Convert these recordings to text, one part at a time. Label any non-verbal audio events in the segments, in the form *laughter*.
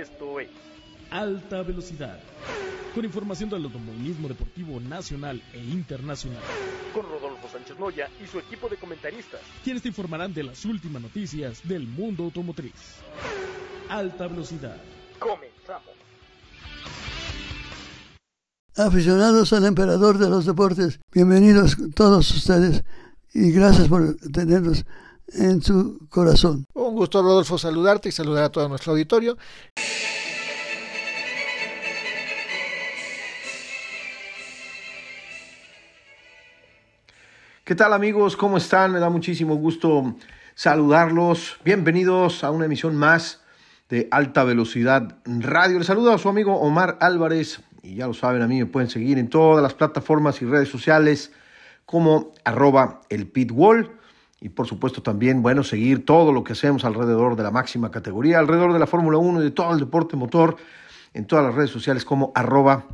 Esto es Alta Velocidad. Con información del automovilismo deportivo nacional e internacional. Con Rodolfo Sánchez Moya y su equipo de comentaristas. Quienes te informarán de las últimas noticias del mundo automotriz. Alta Velocidad. Comenzamos. Aficionados al emperador de los deportes, bienvenidos todos ustedes y gracias por tenernos en su corazón. Un gusto, Rodolfo, saludarte y saludar a todo nuestro auditorio. ¿Qué tal amigos? ¿Cómo están? Me da muchísimo gusto saludarlos. Bienvenidos a una emisión más de Alta Velocidad Radio. Les saluda a su amigo Omar Álvarez y ya lo saben, a mí me pueden seguir en todas las plataformas y redes sociales como arroba el pitwall y por supuesto también, bueno, seguir todo lo que hacemos alrededor de la máxima categoría, alrededor de la Fórmula 1 y de todo el deporte motor en todas las redes sociales como arroba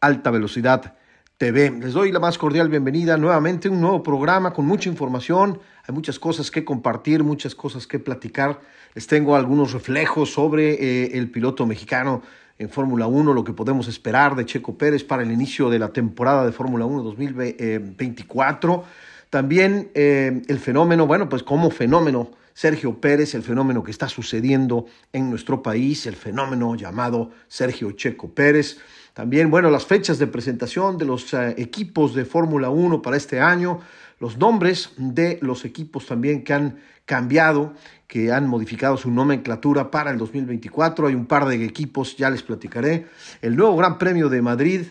alta velocidad TV. Les doy la más cordial bienvenida nuevamente, un nuevo programa con mucha información, hay muchas cosas que compartir, muchas cosas que platicar. Les tengo algunos reflejos sobre eh, el piloto mexicano en Fórmula 1, lo que podemos esperar de Checo Pérez para el inicio de la temporada de Fórmula 1 2024. También eh, el fenómeno, bueno, pues como fenómeno, Sergio Pérez, el fenómeno que está sucediendo en nuestro país, el fenómeno llamado Sergio Checo Pérez. También, bueno, las fechas de presentación de los eh, equipos de Fórmula 1 para este año, los nombres de los equipos también que han cambiado, que han modificado su nomenclatura para el 2024. Hay un par de equipos, ya les platicaré. El nuevo Gran Premio de Madrid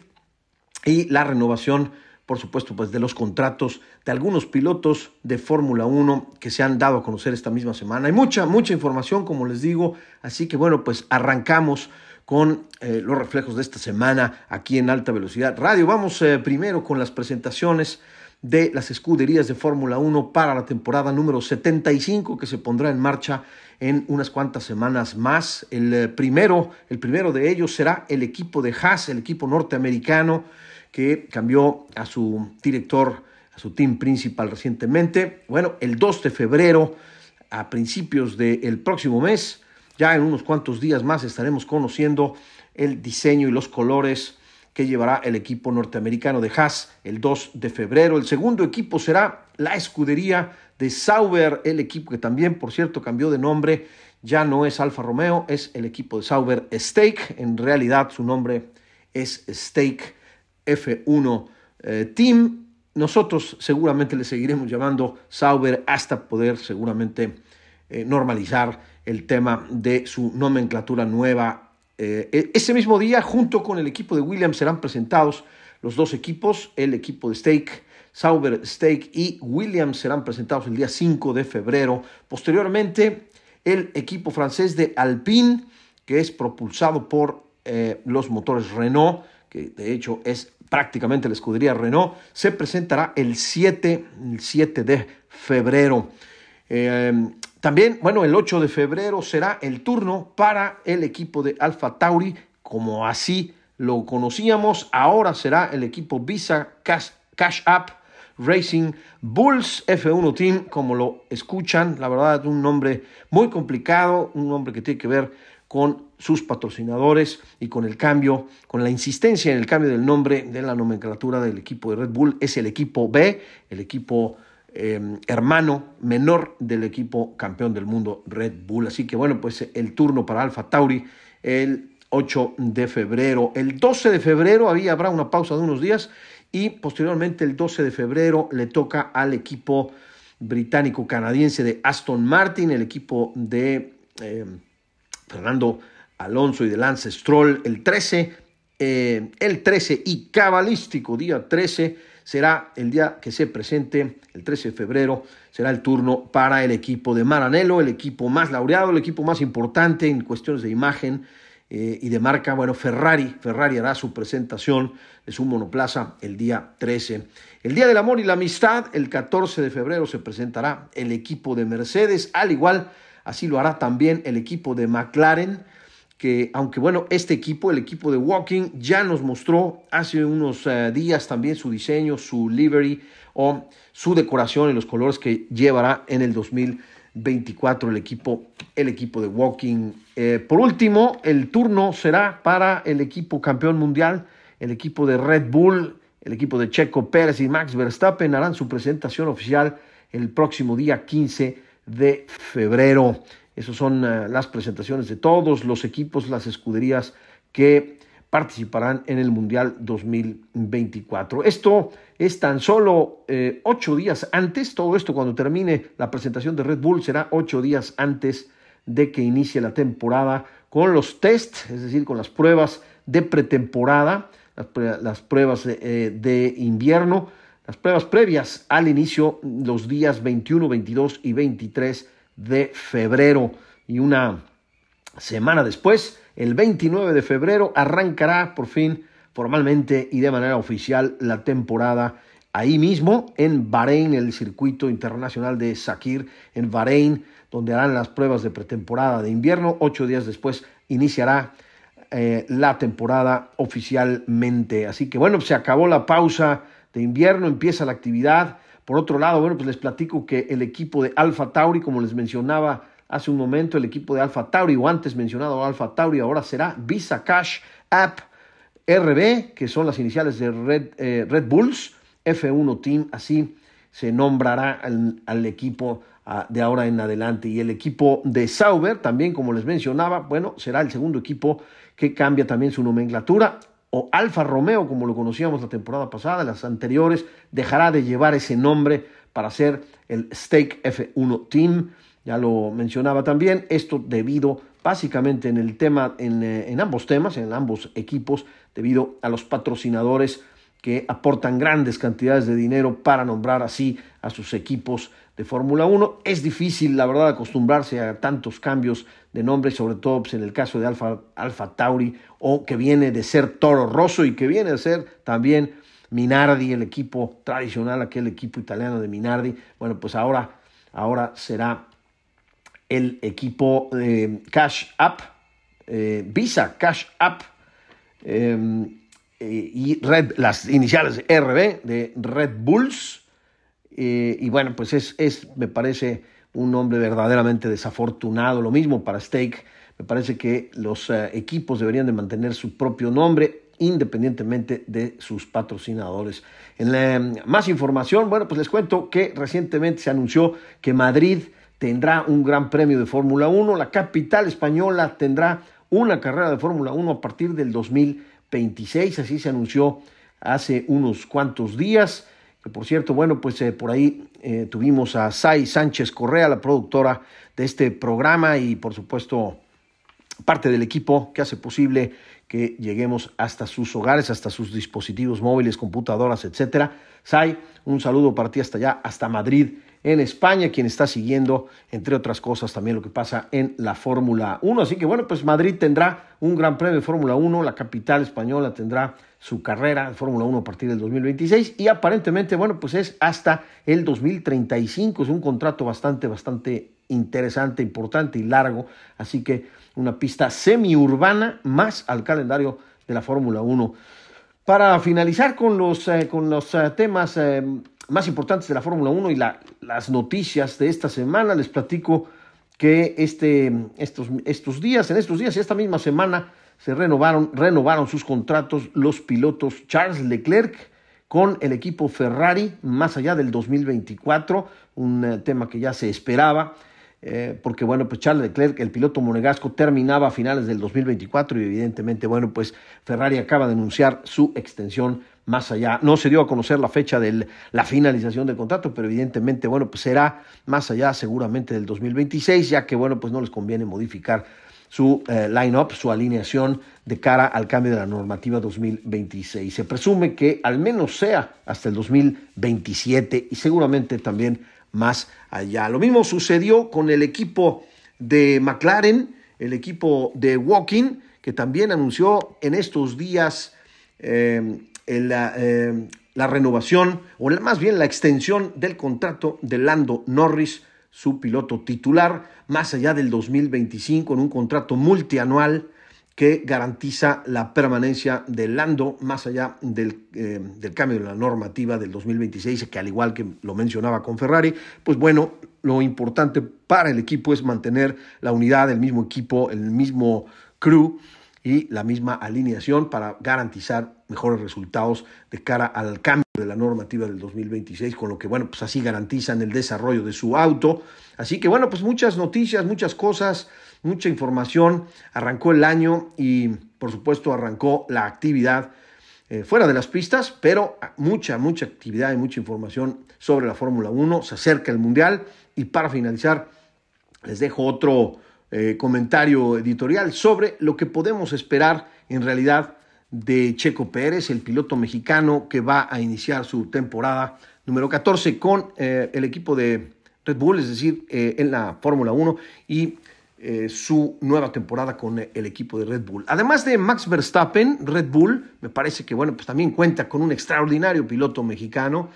y la renovación por supuesto, pues de los contratos de algunos pilotos de Fórmula 1 que se han dado a conocer esta misma semana. Hay mucha, mucha información, como les digo, así que bueno, pues arrancamos con eh, los reflejos de esta semana aquí en Alta Velocidad Radio. Vamos eh, primero con las presentaciones de las escuderías de Fórmula 1 para la temporada número 75 que se pondrá en marcha en unas cuantas semanas más. El eh, primero, el primero de ellos será el equipo de Haas, el equipo norteamericano que cambió a su director, a su team principal recientemente. Bueno, el 2 de febrero, a principios del próximo mes, ya en unos cuantos días más estaremos conociendo el diseño y los colores que llevará el equipo norteamericano de Haas el 2 de febrero. El segundo equipo será la escudería de Sauber, el equipo que también, por cierto, cambió de nombre. Ya no es Alfa Romeo, es el equipo de Sauber Stake. En realidad su nombre es Stake F1 eh, Team. Nosotros seguramente le seguiremos llamando Sauber hasta poder seguramente eh, normalizar el tema de su nomenclatura nueva. Eh, e-, ese mismo día, junto con el equipo de Williams, serán presentados los dos equipos, el equipo de Stake, Sauber Stake y Williams serán presentados el día 5 de febrero. Posteriormente, el equipo francés de Alpine, que es propulsado por los motores Renault, que de hecho es prácticamente la escudería Renault, se presentará el 7, el 7 de febrero. Eh, también, bueno, el 8 de febrero será el turno para el equipo de Alfa Tauri, como así lo conocíamos. Ahora será el equipo Visa Cash, Cash App Racing Bulls F1 Team, como lo escuchan. La verdad, un nombre muy complicado, un nombre que tiene que ver con sus patrocinadores y con el cambio, con la insistencia en el cambio del nombre de la nomenclatura del equipo de Red Bull. Es el equipo B, el equipo em, hermano menor del equipo campeón del mundo Red Bull. Así que bueno, pues el turno para Alfa Tauri el 8 de febrero. El 12 de febrero había, habrá una pausa de unos días y posteriormente el 12 de febrero le toca al equipo británico-canadiense de Aston Martin, el equipo de... Em, Fernando Alonso y de Lance Stroll el 13, eh, el 13 y cabalístico día 13 será el día que se presente, el 13 de febrero, será el turno para el equipo de Maranello, el equipo más laureado, el equipo más importante en cuestiones de imagen eh, y de marca. Bueno, Ferrari, Ferrari hará su presentación de su monoplaza el día 13. El Día del Amor y la Amistad, el 14 de febrero, se presentará el equipo de Mercedes, al igual Así lo hará también el equipo de McLaren, que aunque bueno, este equipo, el equipo de Walking, ya nos mostró hace unos eh, días también su diseño, su livery o su decoración y los colores que llevará en el 2024. 2024 el equipo, el equipo de Walking. Eh, por último, el turno será para el equipo campeón mundial, el equipo de Red Bull, el equipo de Checo Pérez y Max Verstappen harán su presentación oficial el próximo día 15 de febrero. Esas son eh, las presentaciones de todos los equipos, las escuderías que participarán en el Mundial 2024. Esto es tan solo eh, ocho días antes, todo esto cuando termine la presentación de Red Bull será ocho días antes de que inicie la temporada con los tests, es decir, con las pruebas de pretemporada, las, pruebas de, eh, de invierno, las pruebas previas al inicio los días 21, 22 y 23 de febrero. Y una semana después, el 29 de febrero, arrancará por fin formalmente y de manera oficial la temporada ahí mismo en Bahrein, el circuito internacional de Sakir en Bahrein, donde harán las pruebas de pretemporada de invierno. Ocho días después iniciará eh, la temporada oficialmente. Así que bueno, se acabó la pausa de invierno, empieza la actividad. Por otro lado, bueno, pues les platico que el equipo de Alfa Tauri, como les mencionaba hace un momento, el equipo de Alfa Tauri, o antes mencionado Alfa Tauri, ahora será Visa Cash App RB, que son las iniciales de Red, eh, Red Bulls, F1 Team, así se nombrará al, equipo ah, de ahora en adelante. Y el equipo de Sauber, también como les mencionaba, bueno, será el segundo equipo que cambia también su nomenclatura o Alfa Romeo, como lo conocíamos la temporada pasada, las anteriores, dejará de llevar ese nombre para ser el Stake F1 Team. Ya lo mencionaba también, esto debido básicamente en el tema, en, eh, en ambos temas, en ambos equipos, debido a los patrocinadores que aportan grandes cantidades de dinero para nombrar así a sus equipos de Fórmula 1. Es difícil, la verdad, acostumbrarse a tantos cambios de nombre, sobre todo pues, en el caso de Alfa, Alfa Tauri, o que viene de ser Toro Rosso y que viene de ser también Minardi, el equipo tradicional, aquel equipo italiano de Minardi. Bueno, pues ahora, ahora será el equipo eh, Cash App, eh, Visa Cash App. Eh, y Red, las iniciales RB de Red Bulls. Eh, y bueno, pues es, es, me parece, un nombre verdaderamente desafortunado. Lo mismo para Stake. Me parece que los eh, equipos deberían de mantener su propio nombre independientemente de sus patrocinadores. En más información, bueno, pues les cuento que recientemente se anunció que Madrid tendrá un gran premio de Fórmula 1. La capital española tendrá una carrera de Fórmula 1 a partir del 2020 26, así se anunció hace unos cuantos días. Por cierto, bueno, pues eh, por ahí eh, tuvimos a Sai Sánchez Correa, la productora de este programa y por supuesto parte del equipo que hace posible que lleguemos hasta sus hogares, hasta sus dispositivos móviles, computadoras, etcétera. Sai, un saludo para ti hasta allá, hasta Madrid, en España, quien está siguiendo, entre otras cosas, también lo que pasa en la Fórmula 1. Así que bueno, pues Madrid tendrá un gran premio de Fórmula 1, la capital española tendrá su carrera de Fórmula 1 a partir del 2026 y aparentemente, bueno, pues es hasta el 2035, es un contrato bastante, bastante interesante, importante y largo, así que una pista semiurbana más al calendario de la Fórmula 1. Para finalizar con los, eh, con los eh, temas eh, más importantes de la Fórmula 1 y las noticias de esta semana. Les platico que este, estos, estos días, en estos días y esta misma semana, se renovaron, renovaron sus contratos los pilotos Charles Leclerc con el equipo Ferrari más allá del 2024, un eh, tema que ya se esperaba. Eh, porque bueno, pues Charles Leclerc, el piloto monegasco, terminaba a finales del 2024 y evidentemente, bueno, pues Ferrari acaba de anunciar su extensión más allá. No se dio a conocer la fecha de la finalización del contrato, pero evidentemente, bueno, pues será más allá seguramente del 2026, ya que, bueno, pues no les conviene modificar su eh, line-up, su alineación de cara al cambio de la normativa 2026. Se presume que al menos sea hasta el 2027 y seguramente también más allá. Lo mismo sucedió con el equipo de McLaren, el equipo de Walking, que también anunció en estos días eh, la, eh, la, renovación, o más bien la extensión del contrato de Lando Norris, su piloto titular, más allá del 2025, en un contrato multianual que garantiza la permanencia de Lando más allá del, eh, cambio de la normativa del 2026, que al igual que lo mencionaba con Ferrari, pues bueno, lo importante para el equipo es mantener la unidad, el mismo equipo, el mismo crew y la misma alineación para garantizar mejores resultados de cara al cambio de la normativa del 2026, con lo que, bueno, pues así garantizan el desarrollo de su auto. Así que, bueno, pues muchas noticias, muchas cosas, mucha información. Arrancó el año y, por supuesto, arrancó la actividad eh, fuera de las pistas, pero mucha, mucha actividad y mucha información sobre la Fórmula 1. Se acerca el Mundial y para finalizar, les dejo otro eh, comentario editorial sobre lo que podemos esperar en realidad de Checo Pérez, el piloto mexicano que va a iniciar su temporada número 14 con eh, el equipo de Red Bull, es decir, eh, en la Fórmula 1 y su nueva temporada con el equipo de Red Bull. Además de Max Verstappen, Red Bull me parece que bueno, pues también cuenta con un extraordinario piloto mexicano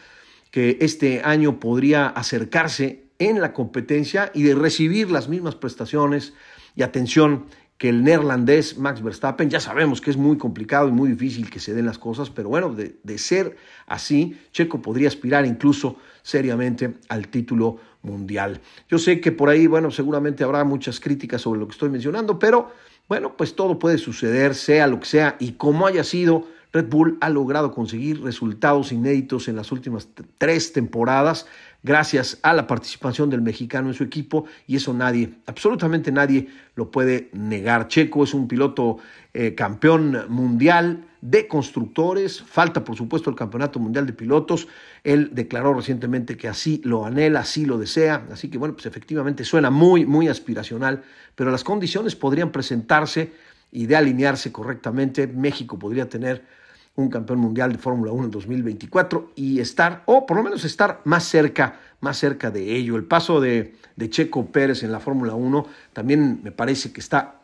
que este año podría acercarse en la competencia y de recibir las mismas prestaciones y atención que el neerlandés Max Verstappen. Ya sabemos que es muy complicado y muy difícil que se den las cosas, pero bueno, de, de ser así, Checo podría aspirar incluso seriamente al título mundial. Yo sé que por ahí, bueno, seguramente habrá muchas críticas sobre lo que estoy mencionando, pero bueno, pues todo puede suceder, sea lo que sea, y como haya sido, Red Bull ha logrado conseguir resultados inéditos en las últimas tres temporadas gracias a la participación del mexicano en su equipo y eso nadie, absolutamente nadie lo puede negar. Checo es un piloto eh, campeón mundial de constructores, falta por supuesto el campeonato mundial de pilotos, él declaró recientemente que así lo anhela, así lo desea, así que bueno, pues efectivamente suena muy, muy aspiracional, pero las condiciones podrían presentarse y de alinearse correctamente, México podría tener un campeón mundial de Fórmula 1 en 2024 y estar, o por lo menos estar más cerca, más cerca de ello. El paso de, Checo Pérez en la Fórmula 1 también me parece que está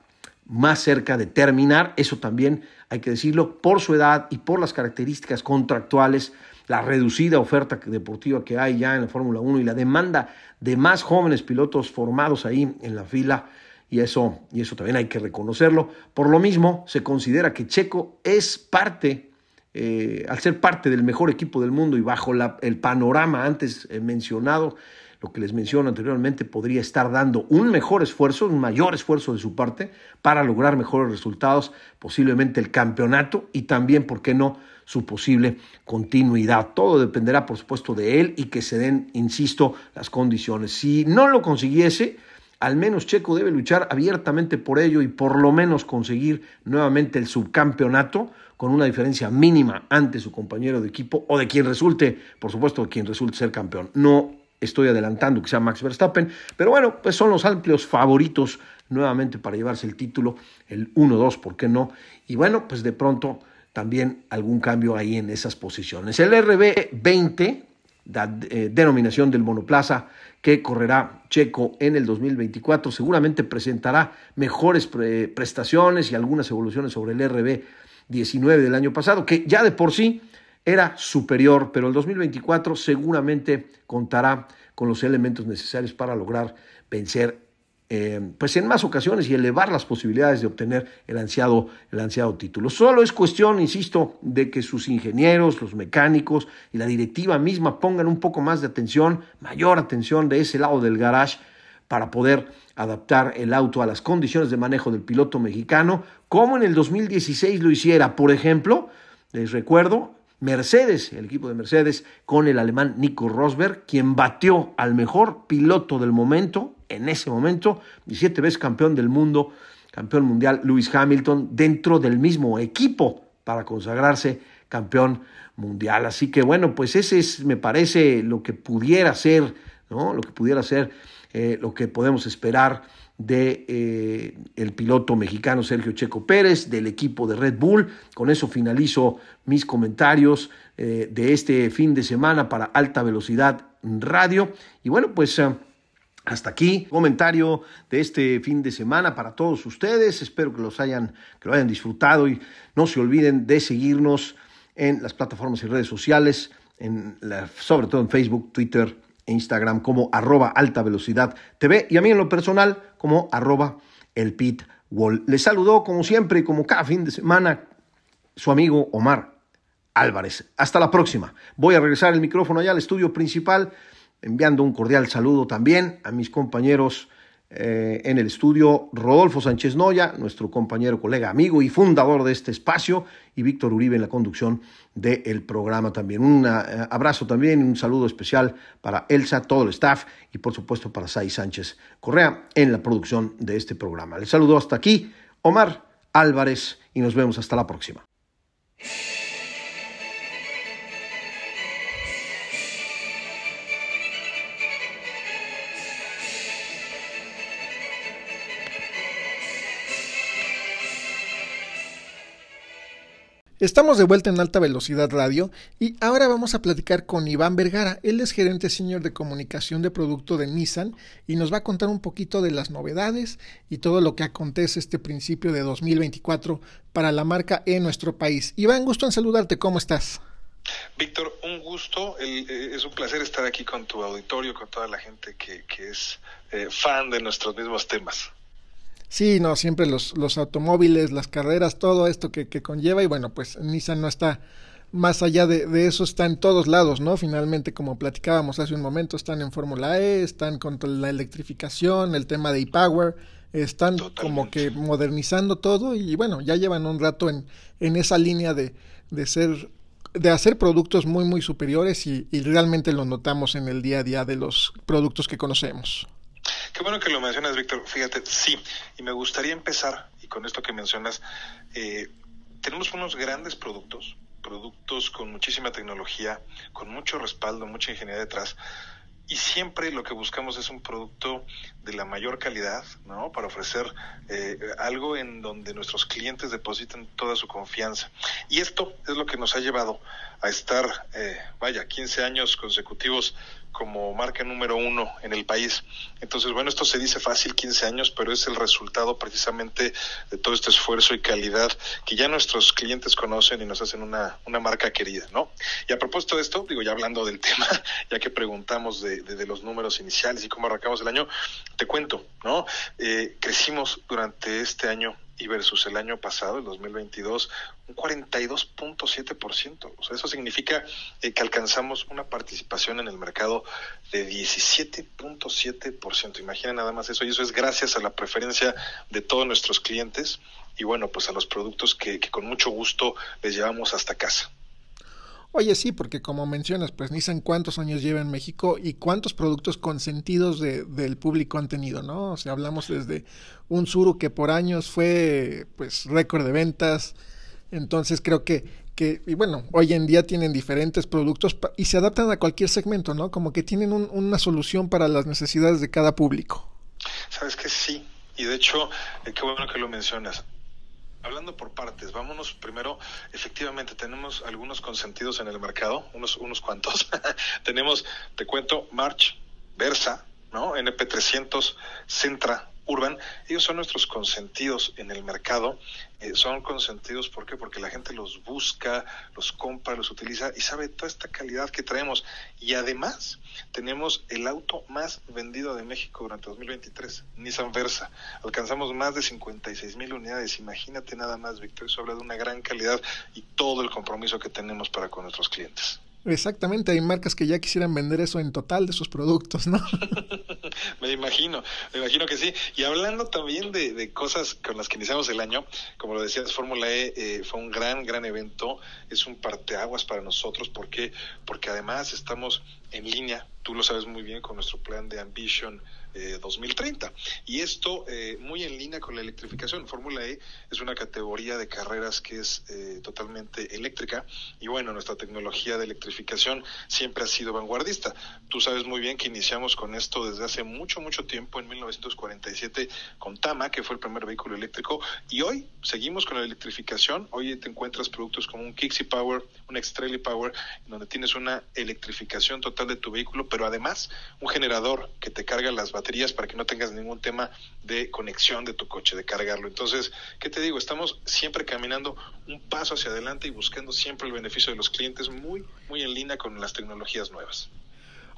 más cerca de terminar, eso también hay que decirlo, por su edad y por las características contractuales, la reducida oferta deportiva que hay ya en la Fórmula 1 y la demanda de más jóvenes pilotos formados ahí en la fila, y eso, y eso también hay que reconocerlo. Por lo mismo, se considera que Checo es parte eh, al ser parte del mejor equipo del mundo y bajo el panorama antes eh, mencionado, lo que les menciono anteriormente, podría estar dando un mejor esfuerzo, un mayor esfuerzo de su parte para lograr mejores resultados, posiblemente el campeonato y también, ¿por qué no?, su posible continuidad. Todo dependerá, por supuesto, de él y que se den, insisto, las condiciones. Si no lo consiguiese, al menos Checo debe luchar abiertamente por ello y por lo menos conseguir nuevamente el subcampeonato con una diferencia mínima ante su compañero de equipo o de quien resulte, por supuesto, quien resulte ser campeón. No estoy adelantando que sea Max Verstappen, pero bueno, pues son los amplios favoritos nuevamente para llevarse el título, el 1-2, ¿por qué no? Y bueno, pues de pronto también algún cambio ahí en esas posiciones. El RB20, la eh, denominación del monoplaza que correrá Checo en el 2024, seguramente presentará mejores prestaciones y algunas evoluciones sobre el RB 19 del año pasado, que ya de por sí era superior, pero el 2024 seguramente contará con los elementos necesarios para lograr vencer eh, pues en más ocasiones y elevar las posibilidades de obtener el ansiado, el ansiado título. Solo es cuestión, insisto, de que sus ingenieros, los mecánicos y la directiva misma pongan un poco más de atención, mayor atención de ese lado del garage para poder adaptar el auto a las condiciones de manejo del piloto mexicano, como en el 2016 lo hiciera, por ejemplo, les recuerdo, Mercedes, el equipo de Mercedes, con el alemán Nico Rosberg, quien batió al mejor piloto del momento, en ese momento, y siete veces campeón del mundo, campeón mundial, Lewis Hamilton, dentro del mismo equipo para consagrarse campeón mundial. Así que bueno, pues ese es, me parece, lo que pudiera ser, ¿no? Lo que pudiera ser eh, lo que podemos esperar de eh, el piloto mexicano Sergio Checo Pérez, del equipo de Red Bull. Con eso finalizo mis comentarios eh, de este fin de semana para Alta Velocidad Radio. Y bueno, pues hasta aquí comentario de este fin de semana para todos ustedes. Espero que los hayan que lo hayan disfrutado y no se olviden de seguirnos en las plataformas y redes sociales, sobre todo en Facebook, Twitter, Instagram como arroba alta velocidad TV y a mí en lo personal como arroba el pit wall. Les saludó como siempre y como cada fin de semana su amigo Omar Álvarez. Hasta la próxima. Voy a regresar el micrófono allá al estudio principal enviando un cordial saludo también a mis compañeros eh, en el estudio, Rodolfo Sánchez Noya, nuestro compañero, colega, amigo y fundador de este espacio, y Víctor Uribe en la conducción del programa también. Un eh, abrazo también, un saludo especial para Elsa, todo el staff y por supuesto para Sai Sánchez Correa en la producción de este programa. Les saludo hasta aquí, Omar Álvarez, y nos vemos hasta la próxima. Estamos de vuelta en Alta Velocidad Radio y ahora vamos a platicar con Iván Vergara. Él es gerente senior de comunicación de producto de Nissan y nos va a contar un poquito de las novedades y todo lo que acontece este principio de 2024 para la marca en nuestro país. Iván, gusto en saludarte. ¿Cómo estás? Víctor, un gusto. Eh, es un placer estar aquí con tu auditorio, con toda la gente que, es eh, fan de nuestros mismos temas. Sí, no, siempre los, los automóviles, las carreras, todo esto que, que conlleva y bueno, pues Nissan no está más allá de, de, eso, está en todos lados, ¿no? Finalmente, como platicábamos hace un momento, están en Fórmula E, están con la electrificación, el tema de e-power, están como que modernizando todo y bueno, ya llevan un rato en, en esa línea de, de ser de hacer productos muy muy superiores y, y realmente lo notamos en el día a día de los productos que conocemos. Qué bueno que lo mencionas, Víctor. Fíjate, sí, y me gustaría empezar, y con esto que mencionas, eh, tenemos unos grandes productos, productos con muchísima tecnología, con mucho respaldo, mucha ingeniería detrás, y siempre lo que buscamos es un producto de la mayor calidad, ¿no? Para ofrecer eh, algo en donde nuestros clientes depositen toda su confianza. Y esto es lo que nos ha llevado a estar, eh, vaya, 15 años consecutivos como marca número uno en el país. Entonces, bueno, esto se dice fácil, 15 años, pero es el resultado precisamente de todo este esfuerzo y calidad que ya nuestros clientes conocen y nos hacen una, una marca querida, ¿no? Y a propósito de esto, digo, ya hablando del *laughs* tema, ya que preguntamos de, de, los números iniciales y cómo arrancamos el año, te cuento, ¿no? Eh, crecimos durante este año y versus el año pasado, el 2022, un 42.7%. O sea, eso significa eh, que alcanzamos una participación en el mercado de 17.7%. Imagina nada más eso. Y eso es gracias a la preferencia de todos nuestros clientes y bueno, pues a los productos que con mucho gusto les llevamos hasta casa. Oye, sí, porque como mencionas, pues Nissan cuántos años lleva en México y cuántos productos consentidos de, del público han tenido, ¿no? O sea, hablamos desde un Suru que por años fue, pues, récord de ventas. Entonces creo que, que, y bueno, hoy en día tienen diferentes productos y se adaptan a cualquier segmento, ¿no? Como que tienen un, una solución para las necesidades de cada público. Sabes que sí, y de hecho, eh, qué bueno que lo mencionas hablando por partes, vámonos primero, efectivamente tenemos algunos consentidos en el mercado, unos, unos cuantos. *laughs* tenemos, te cuento, March, Versa, ¿no? NP300, Centra, Urban, ellos son nuestros consentidos en el mercado. Eh, son consentidos, ¿por qué? Porque la gente los busca, los compra, los utiliza y sabe toda esta calidad que traemos. Y además, tenemos el auto más vendido de México durante 2023, Nissan Versa. Alcanzamos más de 56 mil unidades. Imagínate nada más, Víctor. Eso habla de una gran calidad y todo el compromiso que tenemos para con nuestros clientes. Exactamente, hay marcas que ya quisieran vender eso en total de sus productos, ¿no? *laughs* me imagino, me imagino que sí. Y hablando también de, de cosas con las que iniciamos el año, como lo decías, Fórmula E eh, fue un gran, gran evento, es un parteaguas para nosotros, ¿por qué? Porque además estamos en línea, tú lo sabes muy bien, con nuestro plan de Ambition 2030. Eh, y esto eh, muy en línea con la electrificación. Fórmula E es una categoría de carreras que es eh, totalmente eléctrica y bueno, nuestra tecnología de electrificación siempre ha sido vanguardista. Tú sabes muy bien que iniciamos con esto desde hace mucho, mucho tiempo, en 1947, con Tama, que fue el primer vehículo eléctrico, y hoy seguimos con la electrificación. Hoy te encuentras productos como un Kixi Power, un Extrelli Power, donde tienes una electrificación total de tu vehículo, pero además un generador que te carga las baterías para que no tengas ningún tema de conexión de tu coche, de cargarlo. Entonces, ¿qué te digo? Estamos siempre caminando un paso hacia adelante y buscando siempre el beneficio de los clientes muy, muy en línea con las tecnologías nuevas.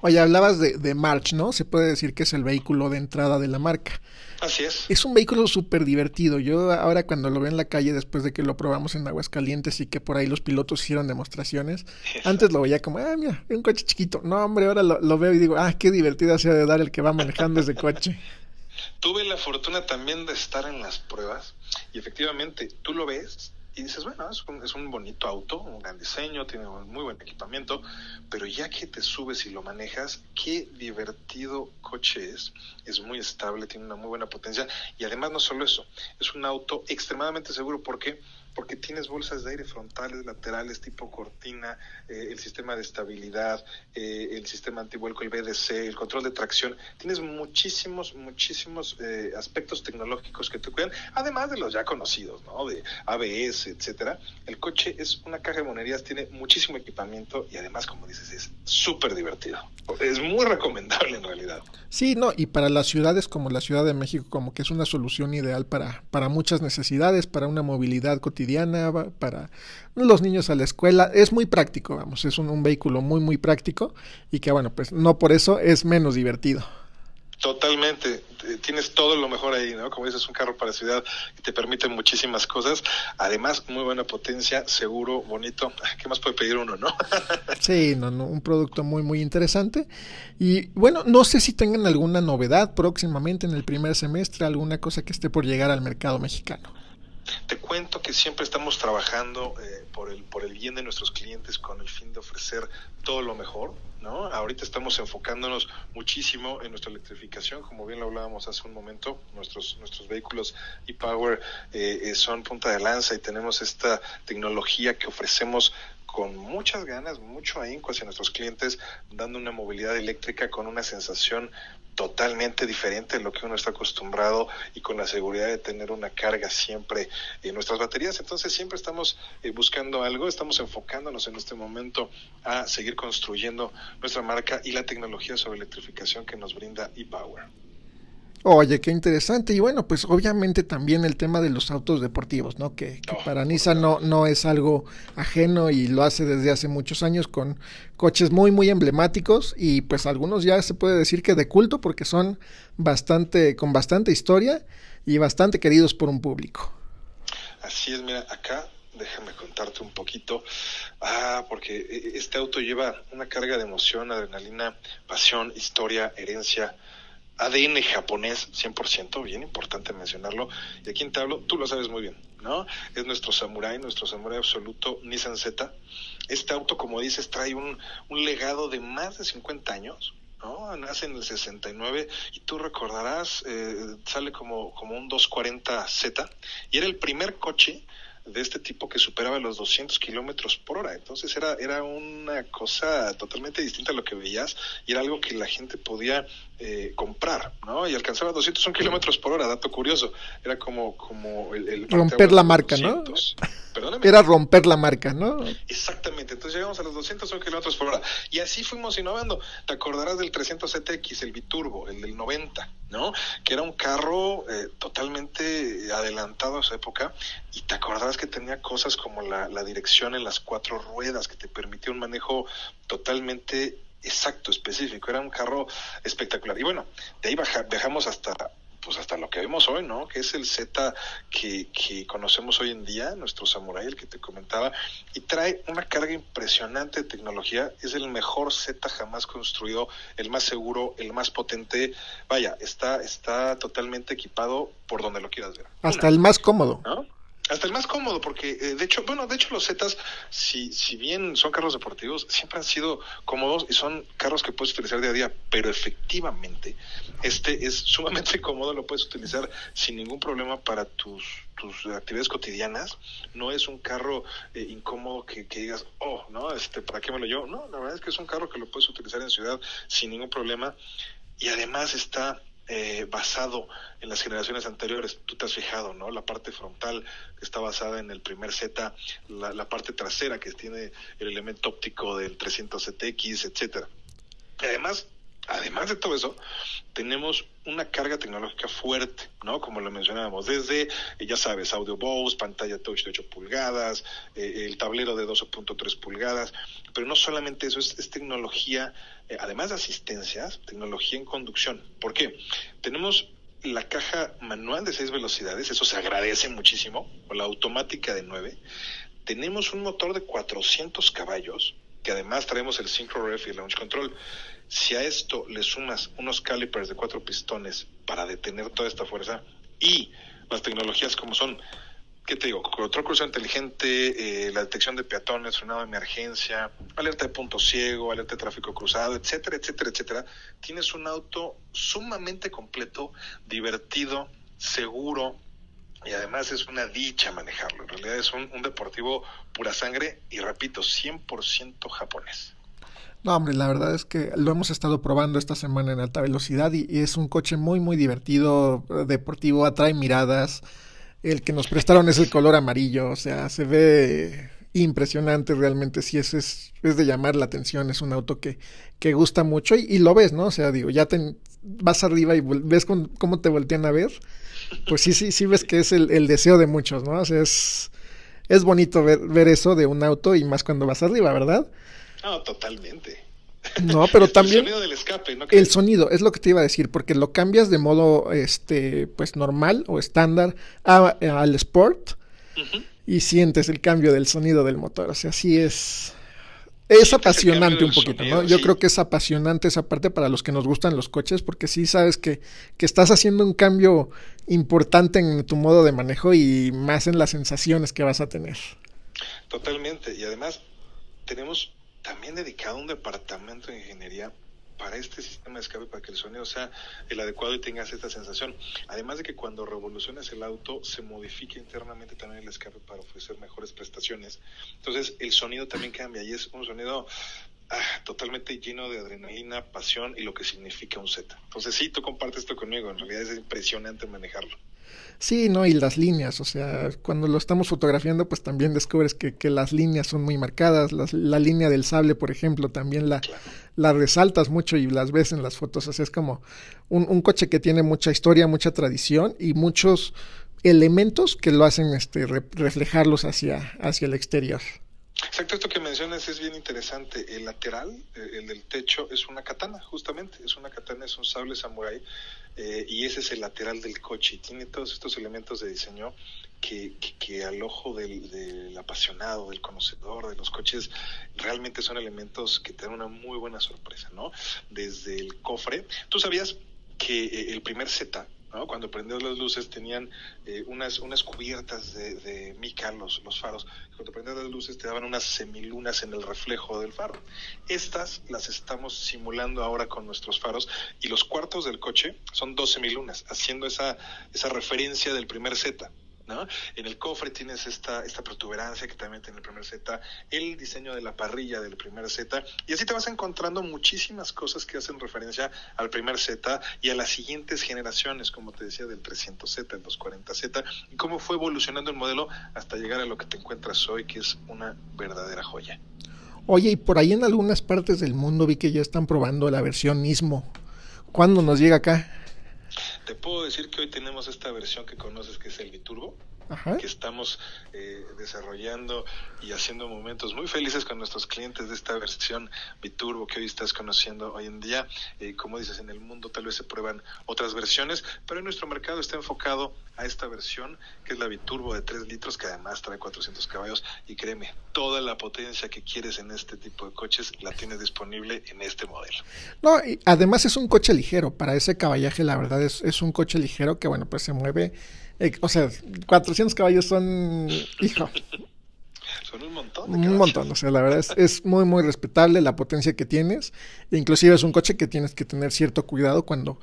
Oye, hablabas de, de March, ¿no? Se puede decir que es el vehículo de entrada de la marca. Así es. Es un vehículo súper divertido. Yo ahora cuando lo veo en la calle, después de que lo probamos en Aguascalientes y que por ahí los pilotos hicieron demostraciones, antes lo veía como, ah, mira, un coche chiquito. No, hombre, ahora lo, lo veo y digo, ah, qué divertido ha de dar el que va manejando ese coche. *laughs* Tuve la fortuna también de estar en las pruebas y efectivamente tú lo ves y dices, bueno, es un, es un, bonito auto, un gran diseño, tiene un muy buen equipamiento, pero ya que te subes y lo manejas, qué divertido coche es. Es muy estable, tiene una muy buena potencia y además no solo eso, es un auto extremadamente seguro porque porque tienes bolsas de aire frontales, laterales, tipo cortina, eh, el sistema de estabilidad, eh, el sistema antivuelco, el BDC, el control de tracción. Tienes muchísimos, muchísimos eh, aspectos tecnológicos que te cuidan, además de los ya conocidos, ¿no? De ABS, etcétera. El coche es una caja de monerías, tiene muchísimo equipamiento y además, como dices, es súper divertido. Es muy recomendable en realidad. Sí, no, y para las ciudades como la Ciudad de México, como que es una solución ideal para, para muchas necesidades, para una movilidad cotidiana para los niños a la escuela. Es muy práctico, vamos, es un, un vehículo muy, muy práctico y que, bueno, pues no por eso es menos divertido. Totalmente, tienes todo lo mejor ahí, ¿no? Como dices, un carro para ciudad que te permite muchísimas cosas. Además, muy buena potencia, seguro, bonito. *laughs* ¿Qué más puede pedir uno, no? *laughs* sí, no, no, un producto muy, muy interesante. Y bueno, no sé si tengan alguna novedad próximamente en el primer semestre, alguna cosa que esté por llegar al mercado mexicano. Te cuento que siempre estamos trabajando eh, por, el, por el bien de nuestros clientes con el fin de ofrecer todo lo mejor. ¿no? Ahorita estamos enfocándonos muchísimo en nuestra electrificación, como bien lo hablábamos hace un momento. Nuestros, nuestros vehículos e-Power eh, eh, son punta de lanza y tenemos esta tecnología que ofrecemos con muchas ganas, mucho ahínco hacia nuestros clientes, dando una movilidad eléctrica con una sensación totalmente diferente de lo que uno está acostumbrado y con la seguridad de tener una carga siempre en nuestras baterías. Entonces siempre estamos eh, buscando algo, estamos enfocándonos en este momento a seguir construyendo nuestra marca y la tecnología sobre electrificación que nos brinda ePower. Oye, qué interesante. Y bueno, pues obviamente también el tema de los autos deportivos, ¿no? Que, oh, para Nissan no, no es algo ajeno y lo hace desde hace muchos años con coches muy, muy emblemáticos y pues algunos ya se puede decir que de culto porque son bastante, con bastante historia y bastante queridos por un público. Así es, mira, acá déjame contarte un poquito. Ah, porque e, este auto lleva una carga de emoción, adrenalina, pasión, historia, herencia ADN japonés 100%, bien importante mencionarlo. Y aquí te hablo, tú lo sabes muy bien, ¿no? Es nuestro samurai, nuestro samurai absoluto Nissan Z. Este auto, como dices, trae un, un legado de más de 50 años, ¿no? Nace en el 69 y tú recordarás, eh, sale como, como un 240Z y era el primer coche de este tipo que superaba los 200 kilómetros por hora. Entonces era, era una cosa totalmente distinta a lo que veías y era algo que la gente podía eh, comprar, ¿no? Y alcanzaba 201 kilómetros por hora, dato curioso. Era como, como el... Romper la marca, ¿no? Era romper la marca, ¿no? Exactamente, entonces llegamos a los 201 kilómetros por hora. Y así fuimos innovando. Te acordarás del 300ZX, el biturbo, el del 90, ¿no? Que era un carro eh, totalmente adelantado a su época. Y te acordarás que tenía cosas como la, la dirección en las cuatro ruedas, que te permitía un manejo totalmente exacto, específico. Era un carro espectacular. Y bueno, de ahí baja, viajamos hasta pues hasta lo que vemos hoy, ¿no? Que es el Z que, que conocemos hoy en día, nuestro Samurai, el que te comentaba, y trae una carga impresionante de tecnología. Es el mejor Z jamás construido, el más seguro, el más potente. Vaya, está, está totalmente equipado por donde lo quieras ver. Hasta el más cómodo. ¿no? Hasta el más cómodo, porque eh, de hecho, bueno, de hecho los Zetas, si, si bien son carros deportivos, siempre han sido cómodos y son carros que puedes utilizar día a día, pero efectivamente este es sumamente *laughs* cómodo, lo puedes utilizar sin ningún problema para tus, tus actividades cotidianas. No es un carro eh, incómodo que, que, digas, oh, no, este, ¿para qué me lo llevo? No, la verdad es que es un carro que lo puedes utilizar en ciudad sin ningún problema y además está eh, basado en las generaciones anteriores. Tú te has fijado, ¿no? La parte frontal está basada en el primer Z, la, parte trasera que tiene el elemento óptico del 300ZX, etcétera. Además, Además de todo eso, tenemos una carga tecnológica fuerte, ¿no? Como lo mencionábamos, desde, eh, ya sabes, audio Bose, pantalla touch de 8 pulgadas, eh, el tablero de 12.3 pulgadas, pero no solamente eso, es, tecnología, eh, además de asistencias, tecnología en conducción. ¿Por qué? Tenemos la caja manual de 6 velocidades, eso se agradece muchísimo, o la automática de 9. Tenemos un motor de 400 caballos, que además traemos el Synchro Ref y el Launch Control. Si a esto le sumas unos calipers de cuatro pistones para detener toda esta fuerza y las tecnologías como son, ¿qué te digo? Control cruzado inteligente, eh, la detección de peatones, frenado de emergencia, alerta de punto ciego, alerta de tráfico cruzado, etcétera, etcétera, etcétera. Tienes un auto sumamente completo, divertido, seguro, y además es una dicha manejarlo. En realidad es un, deportivo pura sangre y repito, 100% japonés. No, hombre, la verdad es que lo hemos estado probando esta semana en alta velocidad y, es un coche muy, muy divertido, deportivo, atrae miradas. El que nos prestaron es el color amarillo, o sea, se ve impresionante realmente, sí, es, es, es de llamar la atención, es un auto que, que gusta mucho y, lo ves, ¿no? O sea, digo, ya te, vas arriba y ves cómo te voltean a ver pues sí, sí, sí ves que es el, deseo de muchos, ¿no? O sea, es, es bonito ver, ver eso de un auto y más cuando vas arriba, ¿verdad? No, totalmente. No, pero *laughs* también el sonido del escape, ¿no? El sonido es lo que te iba a decir, porque lo cambias de modo este pues normal o estándar al sport y sientes el cambio del sonido del motor, o sea, sí es es apasionante un poquito, ¿no? Yo creo que es apasionante esa parte para los que nos gustan los coches, porque sí sabes que, que estás haciendo un cambio importante en tu modo de manejo y más en las sensaciones que vas a tener. Totalmente, y además tenemos también dedicado un departamento de ingeniería para este sistema de escape, para que el sonido sea el adecuado y tengas esta sensación. Además de que cuando revolucionas el auto, se modifica internamente también el escape para ofrecer mejores prestaciones. Entonces, el sonido también cambia y es un sonido ah, totalmente lleno de adrenalina, pasión y lo que significa un Z. Entonces, sí, tú compartes esto conmigo. En realidad es impresionante manejarlo. Sí, no, y las líneas, o sea, cuando lo estamos fotografiando, pues también descubres que, que las líneas son muy marcadas. la línea del sable, por ejemplo, también la, la resaltas mucho y las ves en las fotos. O sea, es como un, un coche que tiene mucha historia, mucha tradición y muchos elementos que lo hacen este, reflejarlos hacia, hacia el exterior. Exacto, esto que mencionas es bien interesante. El lateral, eh, el del techo, es una katana, justamente. Es una katana, es un sable samurai. Eh, y ese es el lateral del coche. Y tiene todos estos elementos de diseño que, que, al ojo del, del, apasionado, del conocedor de los coches, realmente son elementos que te dan una muy buena sorpresa, ¿no? Desde el cofre. ¿Tú sabías que eh, el primer Z cuando prendió las luces tenían eh, unas, unas cubiertas de, de mica los, los faros. Cuando prendías las luces te daban unas semilunas en el reflejo del faro. Estas las estamos simulando ahora con nuestros faros y los cuartos del coche son dos semilunas, haciendo esa, esa referencia del primer Z. ¿no? En el cofre tienes esta, esta protuberancia que también tiene el primer Z, el diseño de la parrilla del primer Z, y así te vas encontrando muchísimas cosas que hacen referencia al primer Z y a las siguientes generaciones, como te decía, del 300Z, el 240Z, y cómo fue evolucionando el modelo hasta llegar a lo que te encuentras hoy, que es una verdadera joya. Oye, y por ahí en algunas partes del mundo vi que ya están probando la versión mismo. ¿Cuándo nos llega acá? Te puedo decir que hoy tenemos esta versión que conoces que es el Biturbo, que estamos eh, desarrollando y haciendo momentos muy felices con nuestros clientes de esta versión Biturbo que hoy estás conociendo hoy en día. Eh, como dices, en el mundo tal vez se prueban otras versiones, pero en nuestro mercado está enfocado a esta versión que es la Biturbo de 3 litros que además trae 400 caballos y créeme, toda la potencia que quieres en este tipo de coches la tienes disponible en este modelo. No, y además es un coche ligero, para ese caballaje la verdad es, es un coche ligero que bueno, pues se mueve eh, o sea, 400 caballos son, hijo. Son un montón. un montón, o sea, la verdad es, es, muy, muy respetable la potencia que tienes. E inclusive es un coche que tienes que tener cierto cuidado cuando,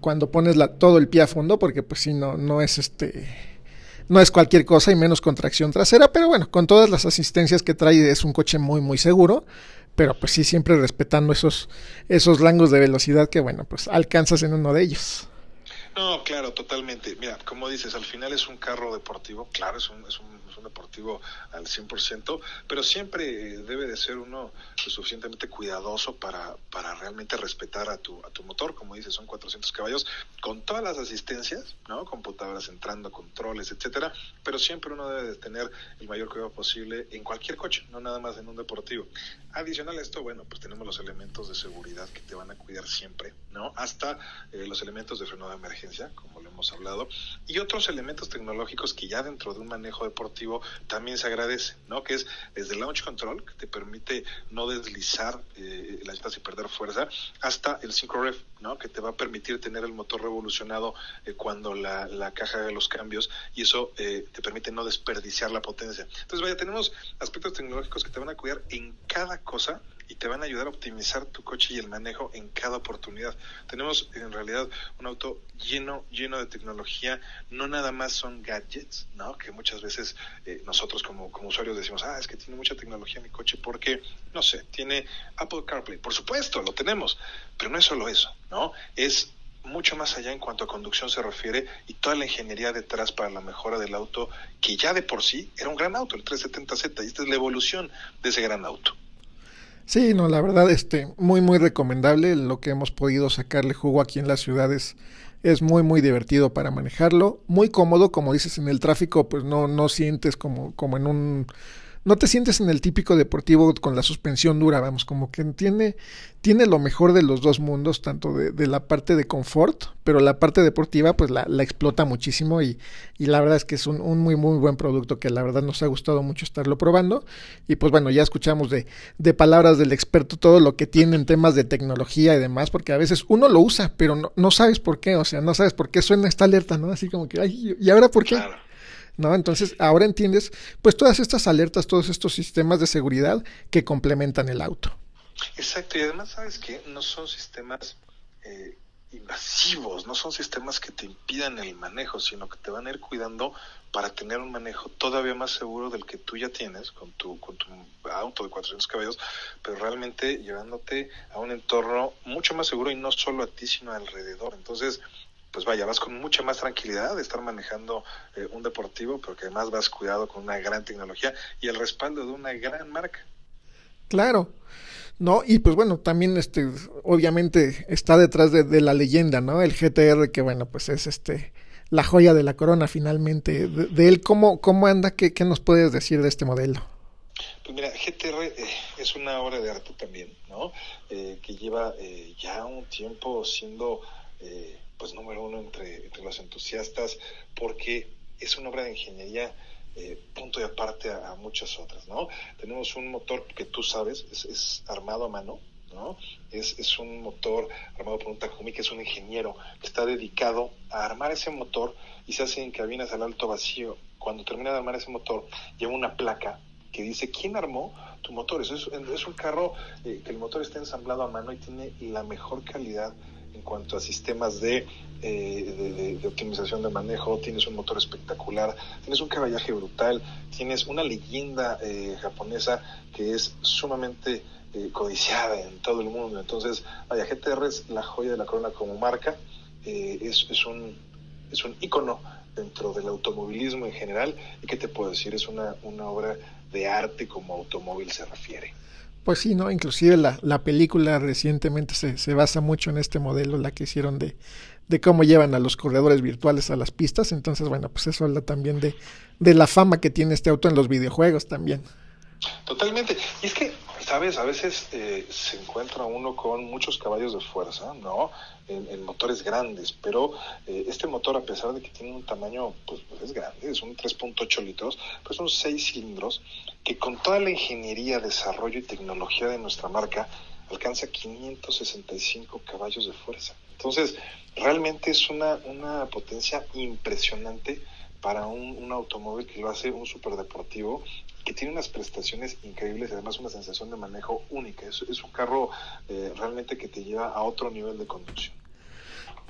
cuando pones la, todo el pie a fondo, porque pues si no, no es este no es cualquier cosa y menos contracción trasera, pero bueno, con todas las asistencias que trae es un coche muy muy seguro, pero pues sí siempre respetando esos esos rangos de velocidad que bueno, pues alcanzas en uno de ellos. No, claro, totalmente. Mira, como dices, al final es un carro deportivo, claro, es un, es un, un deportivo al 100%, pero siempre debe de ser uno lo suficientemente cuidadoso para, para realmente respetar a tu, a tu motor, como dices, son 400 caballos, con todas las asistencias, ¿no? Computadoras entrando, controles, etcétera, pero siempre uno debe de tener el mayor cuidado posible en cualquier coche, no nada más en un deportivo. Adicional a esto, bueno, pues tenemos los elementos de seguridad que te van a cuidar siempre, ¿no? Hasta eh, los elementos de freno de emergencia, como lo hemos hablado, y otros elementos tecnológicos que ya dentro de un manejo deportivo también se agradece, ¿no? Que es desde el launch control, que te permite no deslizar eh, las llantas y perder fuerza, hasta el Synchro ¿no? Que te va a permitir tener el motor revolucionado eh, cuando la, la, caja de los cambios y eso eh, te permite no desperdiciar la potencia. Entonces, vaya, tenemos aspectos tecnológicos que te van a cuidar en cada cosa y te van a ayudar a optimizar tu coche y el manejo en cada oportunidad. Tenemos en realidad un auto lleno, lleno de tecnología, no nada más son gadgets, ¿no? Que muchas veces eh, nosotros como, como usuarios decimos, ah, es que tiene mucha tecnología mi coche porque, no sé, tiene Apple CarPlay. Por supuesto, lo tenemos, pero no es solo eso, ¿no? Es mucho más allá en cuanto a conducción se refiere y toda la ingeniería detrás para la mejora del auto, que ya de por sí era un gran auto, el 370Z, y esta es la evolución de ese gran auto. Sí, no, la verdad, este, muy, muy recomendable. Lo que hemos podido sacarle jugo aquí en las ciudades es muy, muy divertido para manejarlo. Muy cómodo, como dices, en el tráfico, pues no, no sientes como, como en un no te sientes en el típico deportivo con la suspensión dura, vamos, como que tiene, tiene lo mejor de los dos mundos, tanto de, de la parte de confort, pero la parte deportiva pues la, la explota muchísimo y, y, la verdad es que es un, muy muy buen producto que la verdad nos ha gustado mucho estarlo probando y pues bueno, ya escuchamos de, de palabras del experto todo lo que tiene en temas de tecnología y demás, porque a veces uno lo usa, pero no, no sabes por qué, o sea, no sabes por qué suena esta alerta, ¿no? Así como que, ay, ¿y ahora por qué? Claro. ¿No? Entonces, ahora entiendes, pues todas estas alertas, todos estos sistemas de seguridad que complementan el auto. Exacto, y además, ¿sabes que No son sistemas eh, invasivos, no son sistemas que te impidan el manejo, sino que te van a ir cuidando para tener un manejo todavía más seguro del que tú ya tienes con tu, con tu auto de 400 caballos, pero realmente llevándote a un entorno mucho más seguro y no solo a ti, sino alrededor. Entonces, pues vaya, vas con mucha más tranquilidad de estar manejando eh, un deportivo, pero que además vas cuidado con una gran tecnología y el respaldo de una gran marca. Claro. No, y pues bueno, también este, obviamente está detrás de, de, la leyenda, ¿no? El GTR, que bueno, pues es este, la joya de la corona finalmente. De, de él, ¿cómo, cómo anda? ¿Qué, ¿Qué, nos puedes decir de este modelo? Pues mira, GTR eh, es una obra de arte también, ¿no? Eh, que lleva eh, ya un tiempo siendo pues número uno entre, entre los entusiastas porque es una obra de ingeniería eh, punto y aparte a, muchas otras, ¿no? Tenemos un motor que tú sabes, es, armado a mano, ¿no? Es, es, un motor armado por un Takumi que es un ingeniero que está dedicado a armar ese motor y se hace en cabinas al alto vacío. Cuando termina de armar ese motor, lleva una placa que dice quién armó tu motor. Es, es un carro eh, que el motor está ensamblado a mano y tiene la mejor calidad en cuanto a sistemas de, eh, de, de, optimización de manejo, tienes un motor espectacular, tienes un caballaje brutal, tienes una leyenda eh, japonesa que es sumamente eh, codiciada en todo el mundo. Entonces, vaya, GTR es la joya de la corona como marca, eh, es, es, un, es un ícono dentro del automovilismo en general y que te puedo decir, es una, una obra de arte como automóvil se refiere. Pues sí, ¿no? Inclusive la, la película recientemente se, se, basa mucho en este modelo, la que hicieron de, de cómo llevan a los corredores virtuales a las pistas. Entonces, bueno, pues eso habla también de, de la fama que tiene este auto en los videojuegos también. Totalmente. Y es que, sabes, a veces eh, se encuentra uno con muchos caballos de fuerza, ¿no? En, motores grandes, pero eh, este motor, a pesar de que tiene un tamaño, pues, es grande, es un 3.8 litros, pues son 6 cilindros que con toda la ingeniería, desarrollo y tecnología de nuestra marca, alcanza 565 caballos de fuerza. Entonces, realmente es una, una potencia impresionante para un, un, automóvil que lo hace un superdeportivo que tiene unas prestaciones increíbles y además una sensación de manejo única. Es, es un carro eh, realmente que te lleva a otro nivel de conducción.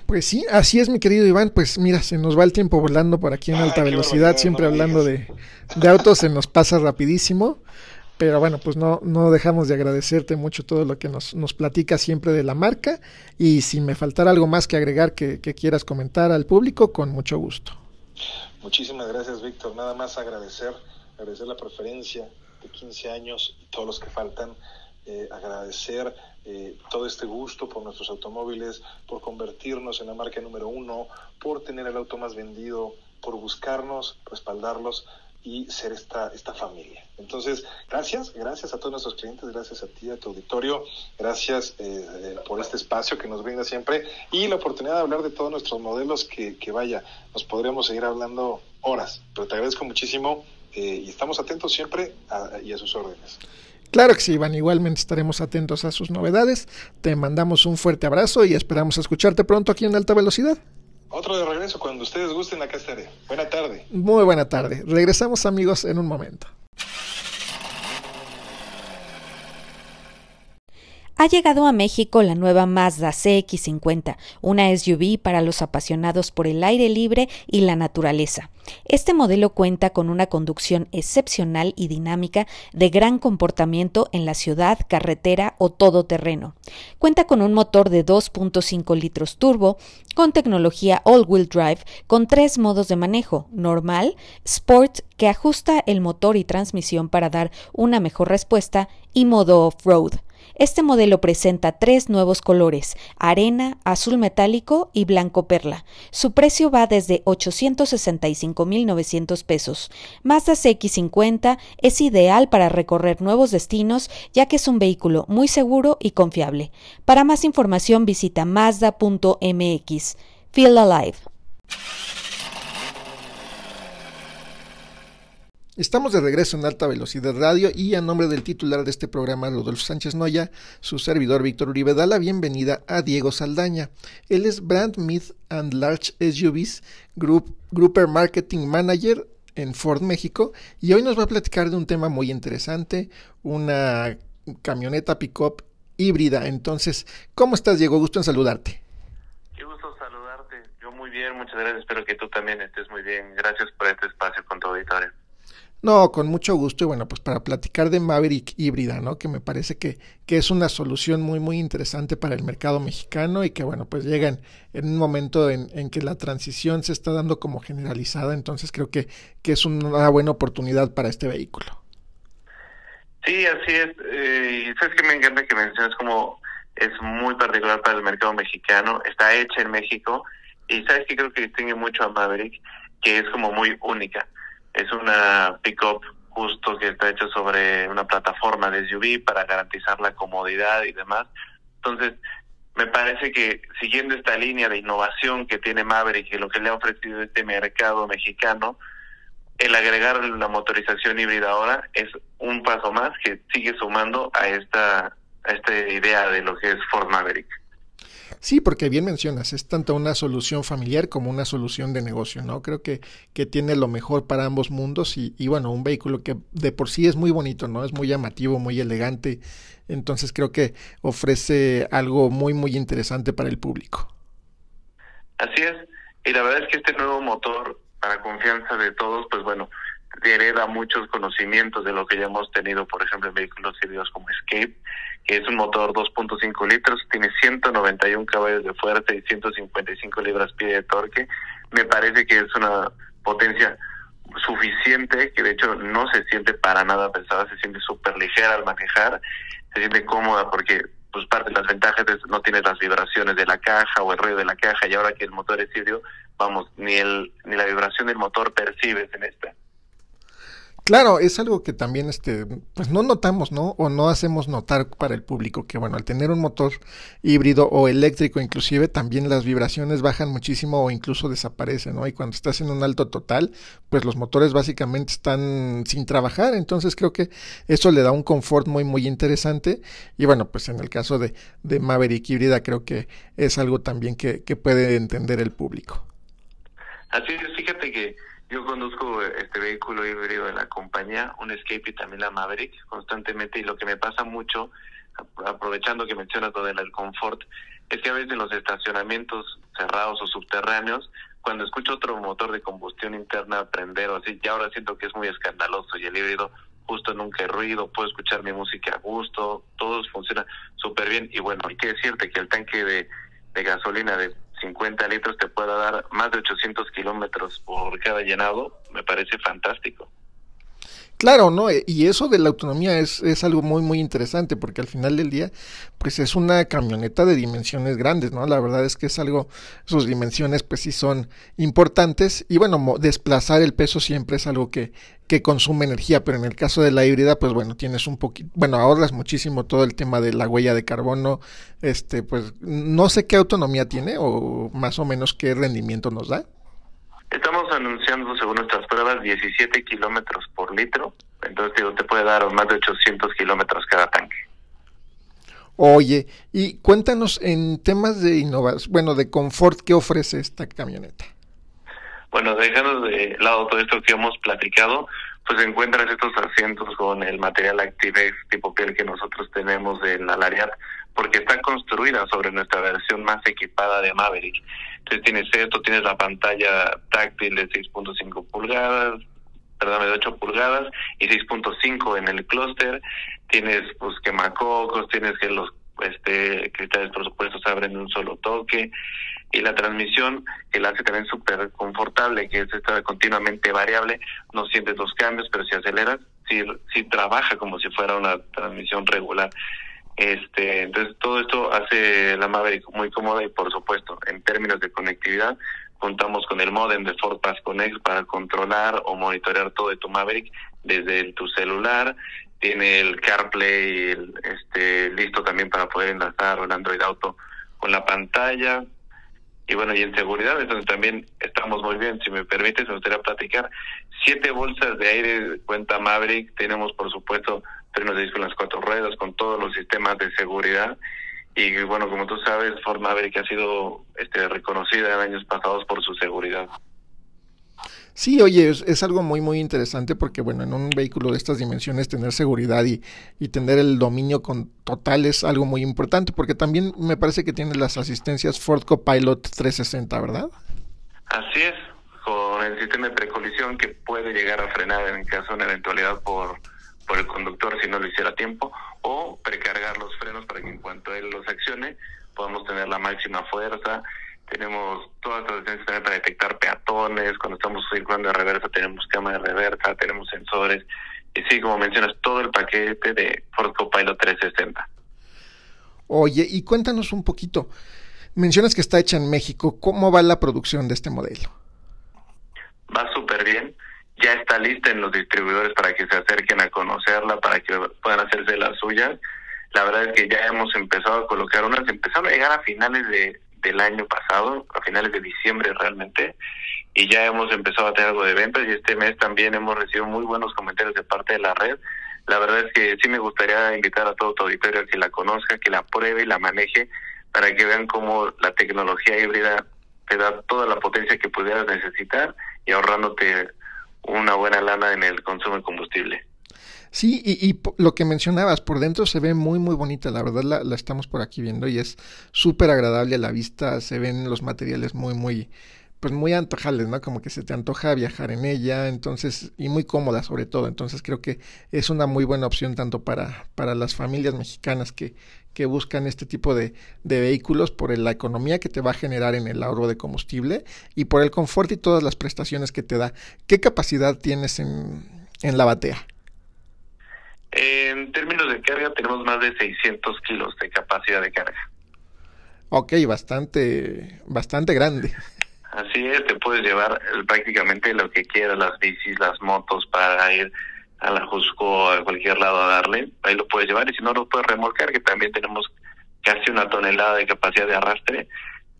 Pues sí, así es mi querido Iván, pues mira, se nos va el tiempo volando por aquí en alta Ay, velocidad, siempre no hablando de, de, autos, se nos pasa rapidísimo. Pero bueno, pues no, no dejamos de agradecerte mucho todo lo que nos, nos platica siempre de la marca. Y si me faltara algo más que agregar que, que quieras comentar al público, con mucho gusto. Muchísimas gracias, Víctor. Nada más agradecer, agradecer la preferencia de 15 años y todos los que faltan. Eh, agradecer eh, todo este gusto por nuestros automóviles, por convertirnos en la marca número uno, por tener el auto más vendido, por buscarnos, respaldarlos y ser esta, esta familia. Entonces, gracias, gracias a todos nuestros clientes, gracias a ti, a tu auditorio, gracias eh, por este espacio que nos brinda siempre y la oportunidad de hablar de todos nuestros modelos que, que vaya, nos podríamos seguir hablando horas, pero te agradezco muchísimo y estamos atentos siempre a, y a sus órdenes. Claro que sí, Iván, igualmente estaremos atentos a sus novedades. Te mandamos un fuerte abrazo y esperamos escucharte pronto aquí en Alta Velocidad. Otro de regreso, cuando ustedes gusten, acá estaré. Buena tarde. Muy buena tarde. Regresamos amigos en un momento. Ha llegado a México la nueva Mazda CX50, una SUV para los apasionados por el aire libre y la naturaleza. Este modelo cuenta con una conducción excepcional y dinámica de gran comportamiento en la ciudad, carretera o todoterreno. Cuenta con un motor de 2.5 litros turbo, con tecnología all-wheel drive, con tres modos de manejo, normal, sport, que ajusta el motor y transmisión para dar una mejor respuesta, y modo off-road. Este modelo presenta tres nuevos colores, arena, azul metálico y blanco perla. Su precio va desde 865.900 pesos. Mazda CX50 es ideal para recorrer nuevos destinos ya que es un vehículo muy seguro y confiable. Para más información visita mazda.mx. Feel Alive. Estamos de regreso en alta velocidad radio y a nombre del titular de este programa, Rodolfo Sánchez Noya, su servidor Víctor Uribe da la bienvenida a Diego Saldaña. Él es Brand Mid and Large SUVs Group, Grouper Marketing Manager en Ford México y hoy nos va a platicar de un tema muy interesante, una camioneta pickup híbrida. Entonces, ¿cómo estás Diego? Gusto en saludarte. Qué gusto saludarte. Yo muy bien, muchas gracias. Espero que tú también estés muy bien. Gracias por este espacio con tu auditorio. No, con mucho gusto y bueno, pues para platicar de Maverick híbrida, ¿no? Que me parece que, que es una solución muy, muy interesante para el mercado mexicano y que bueno, pues llegan en un momento en, que la transición se está dando como generalizada, entonces creo que, que es una buena oportunidad para este vehículo. Sí, así es. Eh, sabes que me encanta que menciones como es muy particular para el mercado mexicano, está hecha en México y sabes que creo que distingue mucho a Maverick, que es como muy única es una pickup justo que está hecho sobre una plataforma de SUV para garantizar la comodidad y demás. Entonces, me parece que siguiendo esta línea de innovación que tiene Maverick y lo que le ha ofrecido este mercado mexicano, el agregar la motorización híbrida ahora es un paso más que sigue sumando a esta, a esta idea de lo que es Ford Maverick. Sí, porque bien mencionas, es tanto una solución familiar como una solución de negocio, ¿no? Creo que, que tiene lo mejor para ambos mundos y, y, bueno, un vehículo que de por sí es muy bonito, ¿no? Es muy llamativo, muy elegante, entonces creo que ofrece algo muy, muy interesante para el público. Así es, y la verdad es que este nuevo motor, para confianza de todos, pues bueno, hereda muchos conocimientos de lo que ya hemos tenido, por ejemplo, en vehículos híbridos como Escape, que es un motor 2.5 litros, tiene 191 caballos de fuerza y 155 libras-pie de torque. Me parece que es una potencia suficiente, que de hecho no se siente para nada pesada, se siente súper ligera al manejar, se siente cómoda porque pues parte de las ventajas es no tienes las vibraciones de la caja o el ruido de la caja y ahora que el motor es híbrido, vamos, ni el ni la vibración del motor percibes en esta. Claro, es algo que también este, pues no notamos, ¿no? O no hacemos notar para el público que bueno, al tener un motor híbrido o eléctrico inclusive también las vibraciones bajan muchísimo o incluso desaparecen, ¿no? Y cuando estás en un alto total, pues los motores básicamente están sin trabajar, entonces creo que eso le da un confort muy muy interesante y bueno, pues en el caso de, de Maverick híbrida creo que es algo también que, que puede entender el público. Así es, fíjate que yo conduzco este vehículo híbrido de la compañía, un Escape y también la Maverick, constantemente, y lo que me pasa mucho, aprovechando que mencionas lo del confort, es que a veces en los estacionamientos cerrados o subterráneos, cuando escucho otro motor de combustión interna prender o así, ya ahora siento que es muy escandaloso y el híbrido justo nunca hay ruido, puedo escuchar mi música a gusto, todo funciona súper bien. Y bueno, hay que decirte que el tanque de gasolina de 50 litros te pueda dar más de 800 kilómetros por cada llenado, me parece fantástico. Claro, ¿no? E, y eso de la autonomía es, es algo muy, muy interesante porque al final del día, pues es una camioneta de dimensiones grandes, ¿no? La verdad es que es algo, sus dimensiones pues sí son importantes y bueno, desplazar el peso siempre es algo que, que consume energía, pero en el caso de la híbrida, pues bueno, tienes un poquito, bueno, ahorras muchísimo todo el tema de la huella de carbono, este, pues no sé qué autonomía tiene o más o menos qué rendimiento nos da. Estamos anunciando, según nuestras pruebas, 17 kilómetros por litro. Entonces, digo, te puede dar más de 800 kilómetros cada tanque. Oye, y cuéntanos en temas de innovación, bueno, de confort, ¿qué ofrece esta camioneta? Bueno, dejando de lado todo esto que hemos platicado, pues encuentras estos asientos con el material Activex tipo piel que nosotros tenemos en la Lariat, porque está construida sobre nuestra versión más equipada de Maverick. Entonces tienes esto, tienes la pantalla táctil de 6.5 pulgadas, perdón, de 8 pulgadas y 6.5 en el clúster, tienes pues quemacocos, tienes que los este cristales por supuesto se abren en un solo toque y la transmisión que la hace también súper confortable, que es esta continuamente variable, no sientes los cambios, pero si aceleras, sí, sí trabaja como si fuera una transmisión regular. Este, entonces todo esto hace la Maverick muy cómoda y por supuesto, en términos de conectividad, contamos con el modem de Ford Pass Connect para controlar o monitorear todo de tu Maverick desde tu celular. Tiene el CarPlay el, este, listo también para poder enlazar el Android Auto con la pantalla. Y bueno, y en seguridad, entonces también estamos muy bien. Si me permites, me gustaría platicar. Siete bolsas de aire cuenta Maverick. Tenemos, por supuesto, frenos de disco en las cuatro ruedas, con todos los sistemas de seguridad. Y bueno, como tú sabes, Ford Maverick ha sido este, reconocida en años pasados por su seguridad. Sí, oye, es, algo muy, muy interesante porque, bueno, en un vehículo de estas dimensiones tener seguridad y, y, tener el dominio con total es algo muy importante porque también me parece que tiene las asistencias Ford Copilot 360, ¿verdad? Así es, con el sistema de precolisión que puede llegar a frenar en caso de una eventualidad por por el conductor si no lo hiciera a tiempo, o precargar los frenos para que en cuanto él los accione podamos tener la máxima fuerza. Tenemos todas las también para detectar peatones, cuando estamos circulando de reversa tenemos cámara de reversa, tenemos sensores, y sí, como mencionas, todo el paquete de Ford Copilot 360. Oye, y cuéntanos un poquito, mencionas que está hecha en México, ¿cómo va la producción de este modelo? Va súper bien ya está lista en los distribuidores para que se acerquen a conocerla, para que puedan hacerse las suyas. La verdad es que ya hemos empezado a colocar unas, empezaron a llegar a finales de, del año pasado, a finales de diciembre realmente, y ya hemos empezado a tener algo de ventas y este mes también hemos recibido muy buenos comentarios de parte de la red. La verdad es que sí me gustaría invitar a todo tu auditorio a que la conozca, que la pruebe y la maneje para que vean cómo la tecnología híbrida te da toda la potencia que pudieras necesitar y ahorrándote una buena lana en el consumo de combustible. Sí, y, y, lo que mencionabas, por dentro se ve muy, muy bonita, la verdad la, la estamos por aquí viendo y es súper agradable a la vista, se ven los materiales muy, muy, pues muy antojables, ¿no? Como que se te antoja viajar en ella, entonces, y muy cómoda sobre todo, entonces creo que es una muy buena opción tanto para, para las familias mexicanas que, que buscan este tipo de, de, vehículos por la economía que te va a generar en el ahorro de combustible y por el confort y todas las prestaciones que te da. ¿Qué capacidad tienes en, en la batea? En términos de carga tenemos más de 600 kilos de capacidad de carga. Ok, bastante, bastante grande. Así es, te puedes llevar prácticamente lo que quieras, las bicis, las motos para ir a la Jusco a cualquier lado a darle, ahí lo puedes llevar y si no lo puedes remolcar, que también tenemos casi una tonelada de capacidad de arrastre.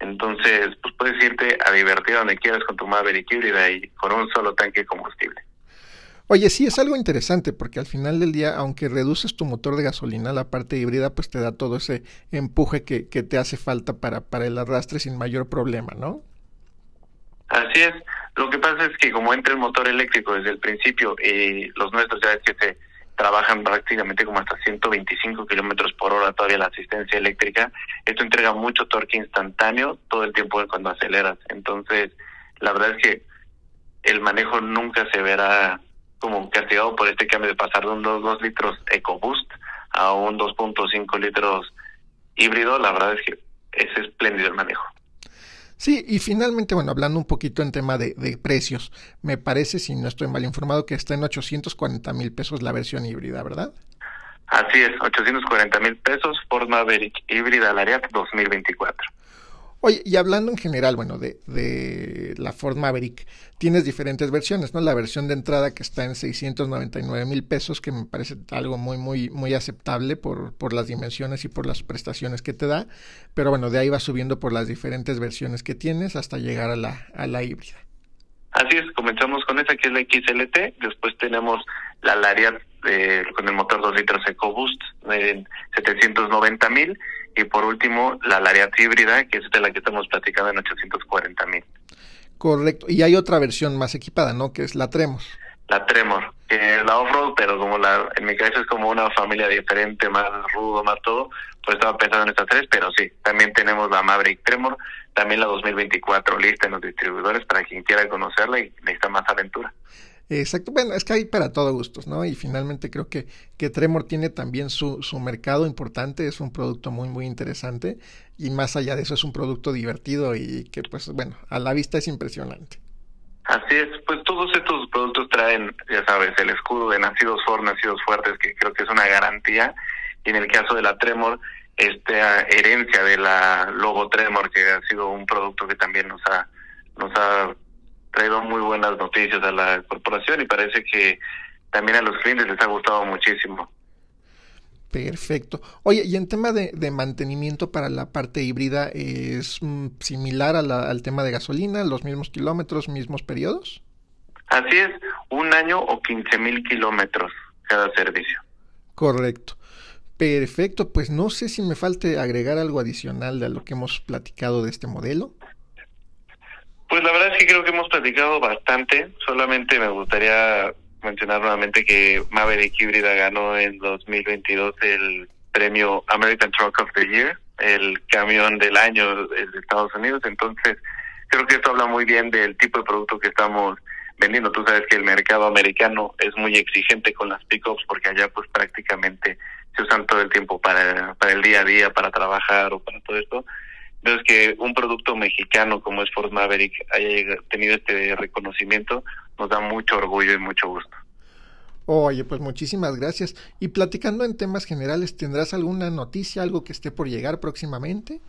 Entonces, pues puedes irte a divertir donde quieras con tu Maverick híbrida y con un solo tanque de combustible. Oye, sí, es algo interesante porque al final del día, aunque reduces tu motor de gasolina, la parte híbrida pues te da todo ese empuje que, que te hace falta para, para el arrastre sin mayor problema, ¿no? Así es. Lo que pasa es que como entra el motor eléctrico desde el principio y los nuestros ya es que se trabajan prácticamente como hasta 125 kilómetros por hora todavía la asistencia eléctrica, esto entrega mucho torque instantáneo todo el tiempo cuando aceleras. Entonces, la verdad es que el manejo nunca se verá como castigado por este cambio de pasar de un 2, litros EcoBoost a un 2.5 litros híbrido, la verdad es que es espléndido el manejo. Sí, y finalmente, bueno, hablando un poquito en tema de, de, precios, me parece, si no estoy mal informado, que está en 840 mil pesos la versión híbrida, ¿verdad? Así es, 840 mil pesos Ford Maverick híbrida Lariat 2024. Oye, y hablando en general, bueno, de, de la Ford Maverick, tienes diferentes versiones, ¿no? La versión de entrada que está en 699 mil pesos, que me parece algo muy, muy, muy aceptable por, por las dimensiones y por las prestaciones que te da, pero bueno, de ahí va subiendo por las diferentes versiones que tienes hasta llegar a la, a la híbrida. Así es, comenzamos con esa que es la XLT, después tenemos la Lariat eh, con el motor 2 litros EcoBoost en 790 mil y por último la Lariat híbrida, que es de la que estamos platicando en 840 mil. Correcto. Y hay otra versión más equipada, ¿no? Que es la Tremor. La Tremor, que la off-road, pero como la, en mi caso es como una familia diferente, más rudo, más todo, pues estaba pensando en estas tres, pero sí, también tenemos la Maverick Tremor, también la 2024 lista en los distribuidores para quien quiera conocerla y necesita más aventura. Exacto, bueno, es que hay para todo gustos, ¿no? Y finalmente creo que, que Tremor tiene también su, su mercado importante, es un producto muy, muy interesante y más allá de eso es un producto divertido y que, pues, bueno, a la vista es impresionante. Así es, pues todos estos productos traen, ya sabes, el escudo de Nacidos Ford, Nacidos Fuertes, que creo que es una garantía, y en el caso de la Tremor, esta herencia de la logo Tremor, que ha sido un producto que también nos ha, nos ha traído muy buenas noticias a la corporación y parece que también a los clientes les ha gustado muchísimo. Perfecto. Oye, y en tema de, de mantenimiento para la parte híbrida, ¿es mm, similar a la, al tema de gasolina, los mismos kilómetros, mismos periodos? Así es, un año o 15 mil kilómetros cada servicio. Correcto. Perfecto, pues no sé si me falte agregar algo adicional de lo que hemos platicado de este modelo. Pues la verdad es que creo que hemos platicado bastante. Solamente me gustaría mencionar nuevamente que Maverick Híbrida ganó en 2022 el premio American Truck of the Year, el camión del año de Estados Unidos. Entonces, creo que esto habla muy bien del tipo de producto que estamos vendiendo. Tú sabes que el mercado americano es muy exigente con las pickups porque allá pues prácticamente se usan todo el tiempo para, para el día a día, para trabajar o para todo esto. Entonces, que un producto mexicano como es Ford Maverick haya tenido este reconocimiento nos da mucho orgullo y mucho gusto. Oye, pues muchísimas gracias. Y platicando en temas generales, ¿tendrás alguna noticia, algo que esté por llegar próximamente?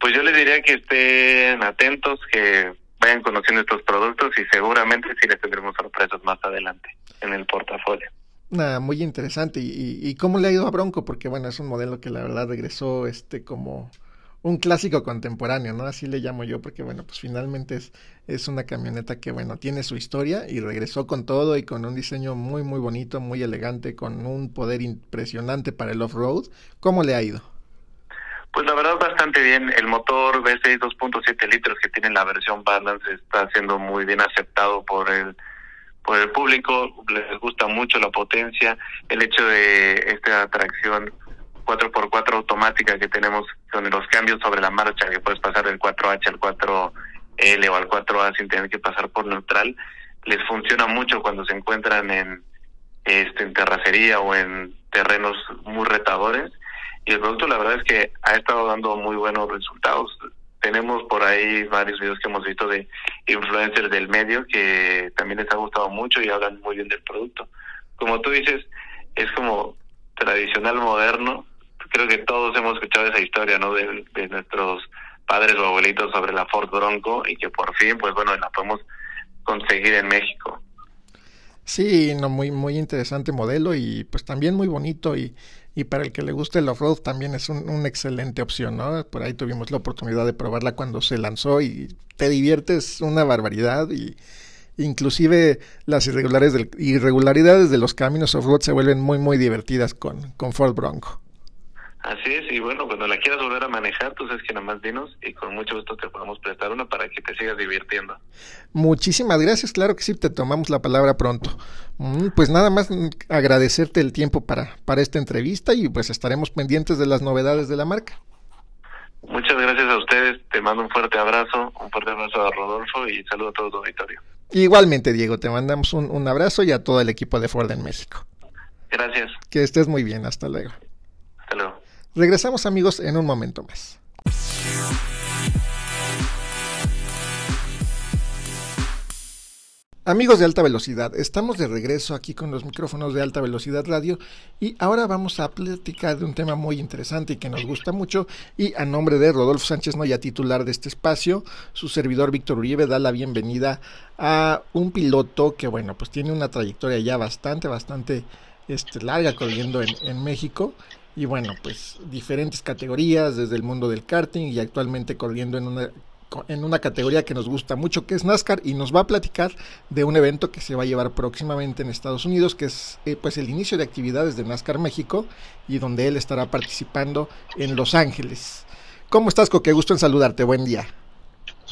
Pues yo les diría que estén atentos, que vayan conociendo estos productos y seguramente sí les tendremos sorpresas más adelante en el portafolio. Nada, muy interesante. ¿Y, y cómo le ha ido a Bronco? Porque bueno, es un modelo que la verdad regresó este como un clásico contemporáneo, ¿no? Así le llamo yo, porque bueno, pues finalmente es, es una camioneta que, bueno, tiene su historia y regresó con todo y con un diseño muy, muy bonito, muy elegante, con un poder impresionante para el off-road. ¿Cómo le ha ido? Pues la verdad bastante bien. El motor V6 2.7 litros que tiene la versión Balance está siendo muy bien aceptado por el por el público. Les gusta mucho la potencia, el hecho de esta tracción 4x4 automática que tenemos con los cambios sobre la marcha, que puedes pasar del 4H al 4L o al 4A sin tener que pasar por neutral, les funciona mucho cuando se encuentran en, este, en terracería o en terrenos muy retadores. Y el producto la verdad es que ha estado dando muy buenos resultados. Tenemos por ahí varios videos que hemos visto de influencers del medio que también les ha gustado mucho y hablan muy bien del producto. Como tú dices, es como tradicional moderno, creo que todos hemos escuchado esa historia, ¿no? De, nuestros padres o abuelitos sobre la Ford Bronco y que por fin, pues bueno, la podemos conseguir en México. Sí, no, muy, muy interesante modelo y pues también muy bonito y, y para el que le guste el off-road también es un, una excelente opción, ¿no? Por ahí tuvimos la oportunidad de probarla cuando se lanzó y te diviertes una barbaridad y inclusive las irregularidades, del, irregularidades de los caminos off-road se vuelven muy, muy divertidas con, con Ford Bronco. Así es, y bueno, cuando la quieras volver a manejar, tú sabes que nada más dinos y con mucho gusto te podemos prestar una para que te sigas divirtiendo. Muchísimas gracias, claro que sí, te tomamos la palabra pronto. Pues nada más agradecerte el tiempo para, para esta entrevista y pues estaremos pendientes de las novedades de la marca. Muchas gracias a ustedes, te mando un fuerte abrazo, un fuerte abrazo a Rodolfo y saludo a todo tu auditorio. Igualmente, Diego, te mandamos un, un abrazo y a todo el equipo de Ford en México. Gracias. Que estés muy bien, hasta luego. Hasta luego. Regresamos amigos en un momento más. Amigos de alta velocidad, estamos de regreso aquí con los micrófonos de alta velocidad radio y ahora vamos a platicar de un tema muy interesante y que nos gusta mucho y a nombre de Rodolfo Sánchez Noya, titular de este espacio, su servidor Víctor Uribe da la bienvenida a un piloto que bueno, pues tiene una trayectoria ya bastante, bastante este, larga corriendo en, en México y bueno, pues diferentes categorías desde el mundo del karting y actualmente corriendo en una en una categoría que nos gusta mucho, que es NASCAR, y nos va a platicar de un evento que se va a llevar próximamente en Estados Unidos, que es eh, pues el inicio de actividades de NASCAR México, y donde él estará participando en Los Ángeles. ¿Cómo estás, Coque? Gusto en saludarte. Buen día.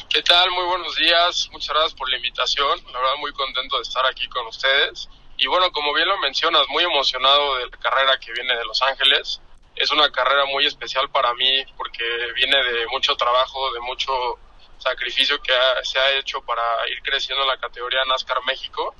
¿Qué tal? Muy buenos días. Muchas gracias por la invitación. La verdad, muy contento de estar aquí con ustedes. Y bueno, como bien lo mencionas, muy emocionado de la carrera que viene de Los Ángeles. Es una carrera muy especial para mí porque viene de mucho trabajo, de mucho sacrificio que se ha hecho para ir creciendo en la categoría NASCAR México.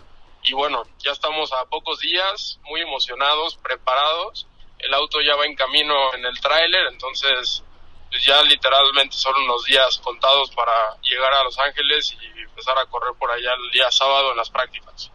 Y bueno, ya estamos a pocos días, muy emocionados, preparados. El auto ya va en camino en el tráiler, entonces pues ya literalmente son unos días contados para llegar a Los Ángeles y empezar a correr por allá el día sábado en las prácticas.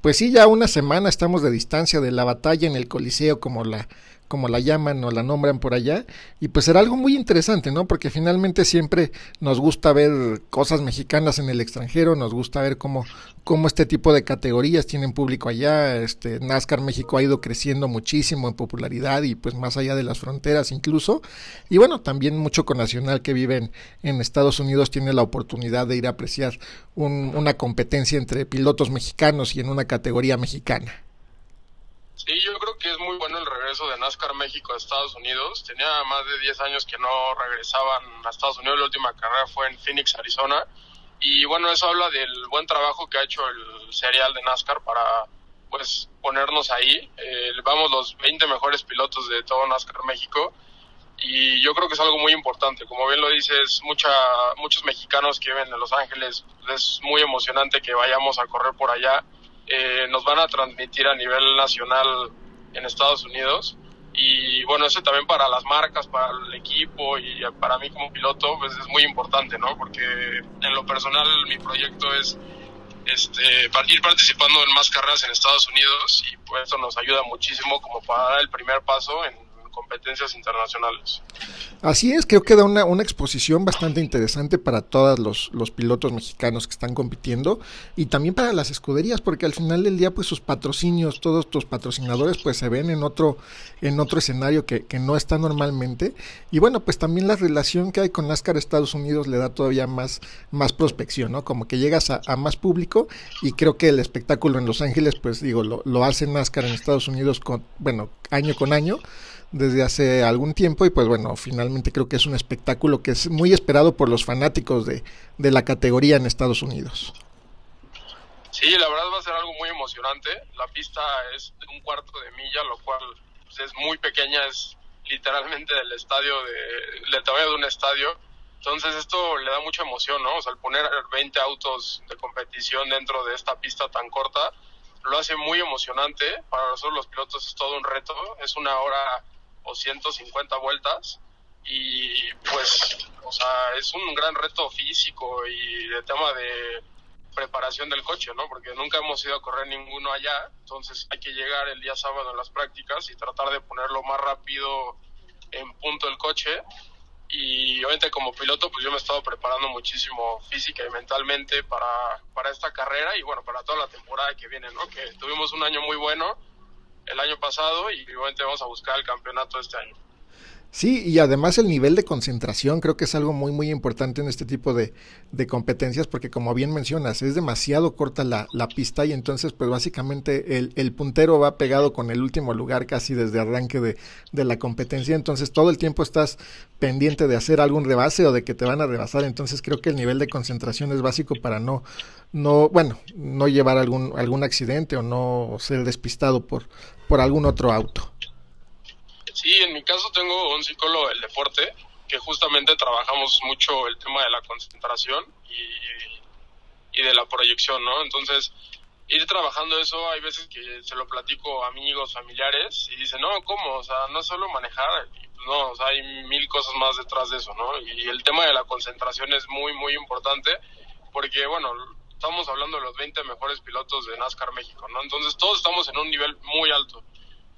Pues sí, ya una semana estamos de distancia de la batalla en el Coliseo como la como la llaman o la nombran por allá, y pues será algo muy interesante, ¿no? Porque finalmente siempre nos gusta ver cosas mexicanas en el extranjero, nos gusta ver cómo, cómo este tipo de categorías tienen público allá, este NASCAR México ha ido creciendo muchísimo en popularidad y pues más allá de las fronteras incluso, y bueno, también mucho con Nacional que vive en, en Estados Unidos tiene la oportunidad de ir a apreciar un, una competencia entre pilotos mexicanos y en una categoría mexicana. Sí, yo creo que es muy bueno el regreso de NASCAR México a Estados Unidos. Tenía más de 10 años que no regresaban a Estados Unidos. La última carrera fue en Phoenix, Arizona. Y bueno, eso habla del buen trabajo que ha hecho el serial de NASCAR para pues ponernos ahí. Eh, vamos los 20 mejores pilotos de todo NASCAR México. Y yo creo que es algo muy importante. Como bien lo dices, mucha, muchos mexicanos que viven en Los Ángeles, es muy emocionante que vayamos a correr por allá eh, nos van a transmitir a nivel nacional en Estados Unidos. Y bueno, eso también para las marcas, para el equipo y para mí como piloto, pues es muy importante, ¿no? Porque en lo personal mi proyecto es este, ir participando en más carreras en Estados Unidos y pues eso nos ayuda muchísimo como para dar el primer paso en competencias internacionales. Así es, creo que da una, una exposición bastante interesante para todos los, los, pilotos mexicanos que están compitiendo y también para las escuderías, porque al final del día, pues sus patrocinios, todos tus patrocinadores, pues se ven en otro, en otro escenario que, que no está normalmente. Y bueno, pues también la relación que hay con NASCAR Estados Unidos le da todavía más, más prospección, ¿no? Como que llegas a, más público y creo que el espectáculo en Los Ángeles, pues digo, lo, lo hace NASCAR en Estados Unidos con, bueno, año con año desde hace algún tiempo y pues bueno, finalmente creo que es un espectáculo que es muy esperado por los fanáticos de, de la categoría en Estados Unidos. Sí, la verdad va a ser algo muy emocionante. La pista es un cuarto de milla, lo cual pues, es muy pequeña, es literalmente del estadio, de, del tamaño de un estadio. Entonces esto le da mucha emoción, ¿no? O sea, el poner 20 autos de competición dentro de esta pista tan corta lo hace muy emocionante. Para nosotros los pilotos es todo un reto. Es una hora o 150 vueltas y pues, o sea, es un gran reto físico y de tema de preparación del coche, ¿no? Porque nunca hemos ido a correr ninguno allá, entonces hay que llegar el día sábado en las prácticas y tratar de ponerlo más rápido en punto el coche y obviamente como piloto pues yo me he estado preparando muchísimo física y mentalmente para, para esta carrera y bueno, para toda la temporada que viene, ¿no? Que tuvimos un año muy bueno el año pasado y obviamente vamos a buscar el campeonato este año. Sí, y además el nivel de concentración creo que es algo muy muy importante en este tipo de, competencias porque como bien mencionas, es demasiado corta la, la pista y entonces pues básicamente el, el, puntero va pegado con el último lugar casi desde arranque de, de, la competencia, entonces todo el tiempo estás pendiente de hacer algún rebase o de que te van a rebasar, entonces creo que el nivel de concentración es básico para no, no bueno, no llevar algún, algún accidente o no ser despistado por, por algún otro auto. Sí, en mi caso tengo un psicólogo del deporte que justamente trabajamos mucho el tema de la concentración y, y y de la proyección, ¿no? Entonces, ir trabajando eso, hay veces que se lo platico a amigos, familiares, y dicen, no, ¿cómo? O sea, no solo manejar, no, o sea, hay mil cosas más detrás de eso, ¿no? Y el tema de la concentración es muy, muy importante, porque, bueno, estamos hablando de los 20 mejores pilotos de NASCAR México, ¿no? Entonces, todos estamos en un nivel muy alto.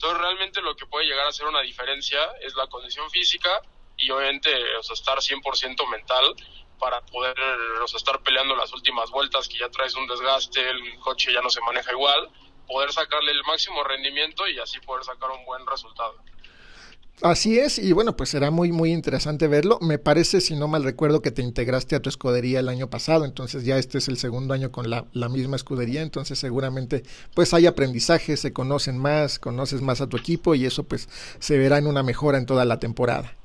Entonces, realmente lo que puede llegar a ser una diferencia es la condición física y, obviamente, o sea, estar 100% mental para poder estar peleando las últimas vueltas, que ya traes un desgaste, el coche ya no se maneja igual, poder sacarle el máximo rendimiento y así poder sacar un buen resultado. Así es, y bueno, pues será muy, muy interesante verlo. Me parece, si no mal recuerdo, que te integraste a tu escudería el año pasado, entonces ya este es el segundo año con la, la misma escudería, entonces seguramente pues hay aprendizaje, se conocen más, conoces más a tu equipo y eso pues se verá en una mejora en toda la temporada.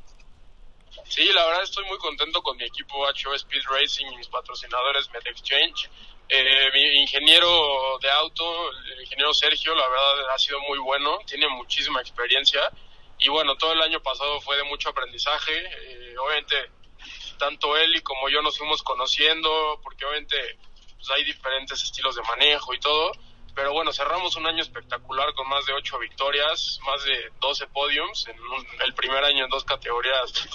Sí, la verdad estoy muy contento con mi equipo HO Speed Racing y mis patrocinadores MedExchange. Eh, mi ingeniero de auto, el ingeniero Sergio, la verdad ha sido muy bueno, tiene muchísima experiencia y bueno, todo el año pasado fue de mucho aprendizaje. Eh, obviamente, tanto él y como yo nos fuimos conociendo, porque obviamente pues, hay diferentes estilos de manejo y todo. Pero bueno, cerramos un año espectacular con más de ocho victorias, más de 12 podiums en el primer año en dos categorías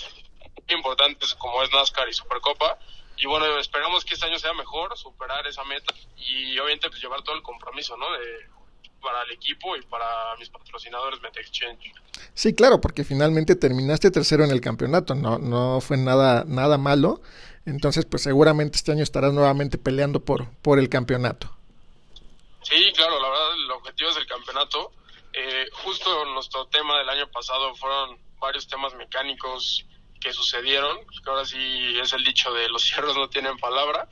importantes como es NASCAR y Supercopa. Y bueno, esperamos que este año sea mejor, superar esa meta y obviamente pues llevar todo el compromiso, ¿no? De, para el equipo y para mis patrocinadores MetaExchange. Sí, claro, porque finalmente terminaste tercero en el campeonato, no, no fue nada, nada malo. Entonces, pues seguramente este año estarás nuevamente peleando por, por el campeonato. Sí, claro, la verdad el objetivo es el campeonato. Eh, justo nuestro tema del año pasado fueron varios temas mecánicos que sucedieron, que ahora sí es el dicho de los *laughs* cierros no tienen palabra,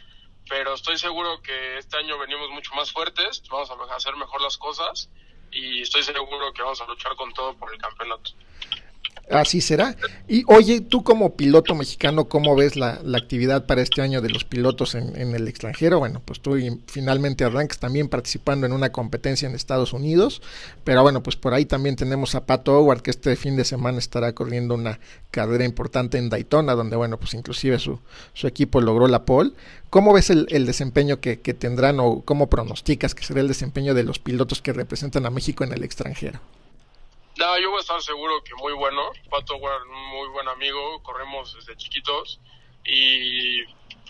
pero estoy seguro que este año venimos mucho más fuertes, vamos a hacer mejor las cosas y estoy seguro que vamos a luchar con todo por el campeonato. Así será. Y oye, tú como piloto mexicano, ¿cómo ves la, actividad para este año de los pilotos en, el extranjero? Bueno, pues tú finalmente arrancas también participando en una competencia en Estados Unidos, pero bueno, pues por ahí también tenemos a Pato Howard, que este fin de semana estará corriendo una carrera importante en Daytona, donde bueno, pues inclusive su, su equipo logró la pole. ¿Cómo ves el, desempeño que, que tendrán o cómo pronosticas que será el desempeño de los pilotos que representan a México en el extranjero? No, yo voy a estar seguro que muy bueno. Pato un muy buen amigo, corremos desde chiquitos y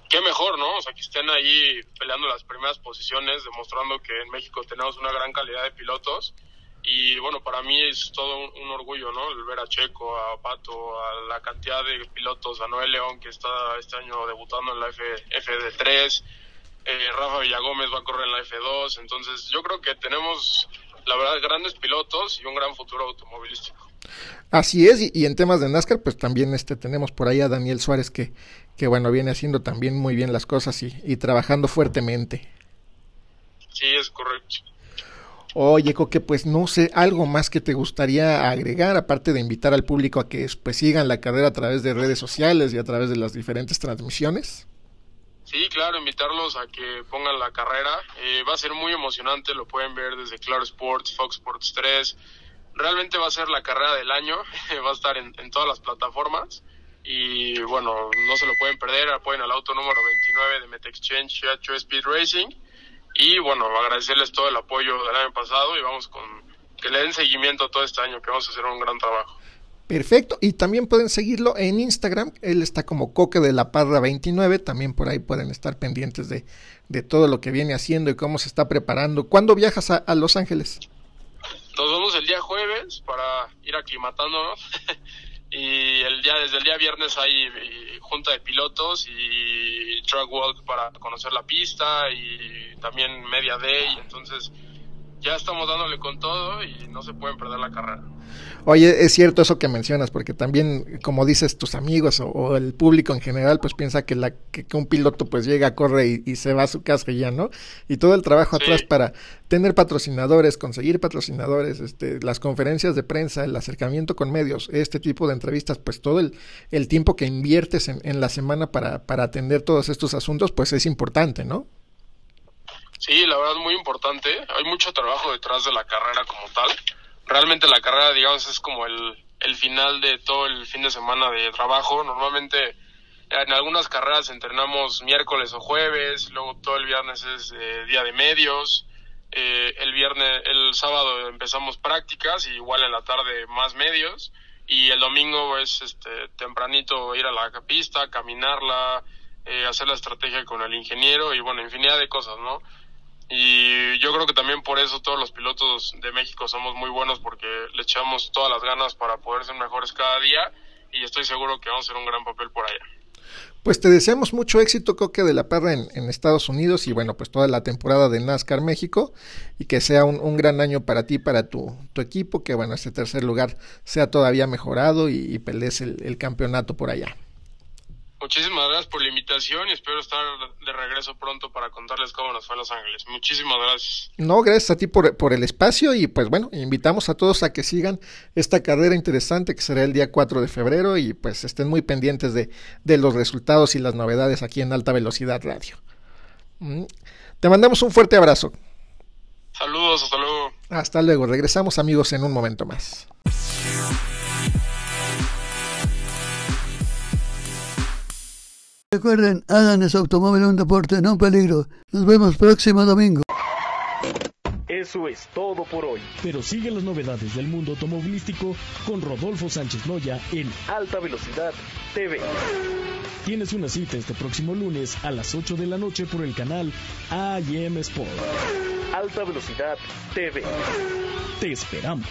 qué mejor, ¿no? O sea, que estén ahí peleando las primeras posiciones, demostrando que en México tenemos una gran calidad de pilotos. Y bueno, para mí es todo un, orgullo, ¿no? El ver a Checo, a Pato, a la cantidad de pilotos, a Noel León, que está este año debutando en la F, FD3, eh, Rafa Villagómez va a correr en la F2. Entonces, yo creo que tenemos la verdad, grandes pilotos y un gran futuro automovilístico. Así es, y, en temas de NASCAR, pues también este tenemos por ahí a Daniel Suárez que, que bueno, viene haciendo también muy bien las cosas y, y trabajando fuertemente. Sí, es correcto. Oye, Coque, pues no sé, algo más que te gustaría agregar, aparte de invitar al público a que pues, sigan la carrera a través de redes sociales y a través de las diferentes transmisiones. Sí, claro, invitarlos a que pongan la carrera. Eh, va a ser muy emocionante, lo pueden ver desde Claro Sports, Fox Sports 3. Realmente va a ser la carrera del año, *laughs* va a estar en, todas las plataformas. Y bueno, no se lo pueden perder, apoyen al auto número 29 de MetExchange HO Speed Racing. Y bueno, agradecerles todo el apoyo del año pasado y vamos con que le den seguimiento todo este año, que vamos a hacer un gran trabajo. Perfecto, y también pueden seguirlo en Instagram, él está como Coque de la Parra 29, también por ahí pueden estar pendientes de, de todo lo que viene haciendo y cómo se está preparando. ¿Cuándo viajas a, Los Ángeles? Nos vemos el día jueves para ir aclimatándonos *laughs* y el día desde el día viernes hay eh, junta de pilotos y track walk para conocer la pista y también media day, entonces ya estamos dándole con todo y no se pueden perder la carrera. Oye, es cierto eso que mencionas, porque también, como dices, tus amigos o, el público en general, pues piensa que, la, que, un piloto pues llega, corre y, se va a su casa y ya, ¿no? Y todo el trabajo atrás para tener patrocinadores, conseguir patrocinadores, este, las conferencias de prensa, el acercamiento con medios, este tipo de entrevistas, pues todo el, el tiempo que inviertes en, en la semana para, para atender todos estos asuntos, pues es importante, ¿no? Sí, la verdad es muy importante. Hay mucho trabajo detrás de la carrera como tal realmente la carrera, digamos, es como el, el final de todo el fin de semana de trabajo. Normalmente En algunas carreras entrenamos miércoles o jueves, luego todo el viernes es eh, día de medios. Eh, el viernes, el sábado empezamos prácticas y igual en la tarde más medios y el domingo es este tempranito ir a la pista, caminarla, eh, hacer la estrategia con el ingeniero y bueno, infinidad de cosas, ¿no? Y yo creo que también por eso todos los pilotos de México somos muy buenos porque le echamos todas las ganas para poder ser mejores cada día y estoy seguro que vamos a hacer un gran papel por allá. Pues te deseamos mucho éxito, Coque de la Parra, en, Estados Unidos y bueno, pues toda la temporada de NASCAR México y que sea un, gran año para ti, para tu, tu, equipo, que bueno, este tercer lugar sea todavía mejorado y, y pelees el campeonato por allá. Muchísimas gracias por la invitación y espero estar de regreso pronto para contarles cómo nos fue en Los Ángeles. Muchísimas gracias. No, gracias a ti por, por el espacio y pues bueno, invitamos a todos a que sigan esta carrera interesante que será el día 4 de febrero y pues estén muy pendientes de, de los resultados y las novedades aquí en Alta Velocidad Radio. Mm. Te mandamos un fuerte abrazo. Saludos, hasta luego. Hasta luego, regresamos amigos en un momento más. Recuerden, hagan ese automóvil un deporte, no un peligro. Nos vemos próximo domingo. Eso es todo por hoy. Pero sigue las novedades del mundo automovilístico con Rodolfo Sánchez Loya en Alta Velocidad TV. Tienes una cita este próximo lunes a las 8 de la noche por el canal AM Sport. Alta Velocidad TV. Te esperamos.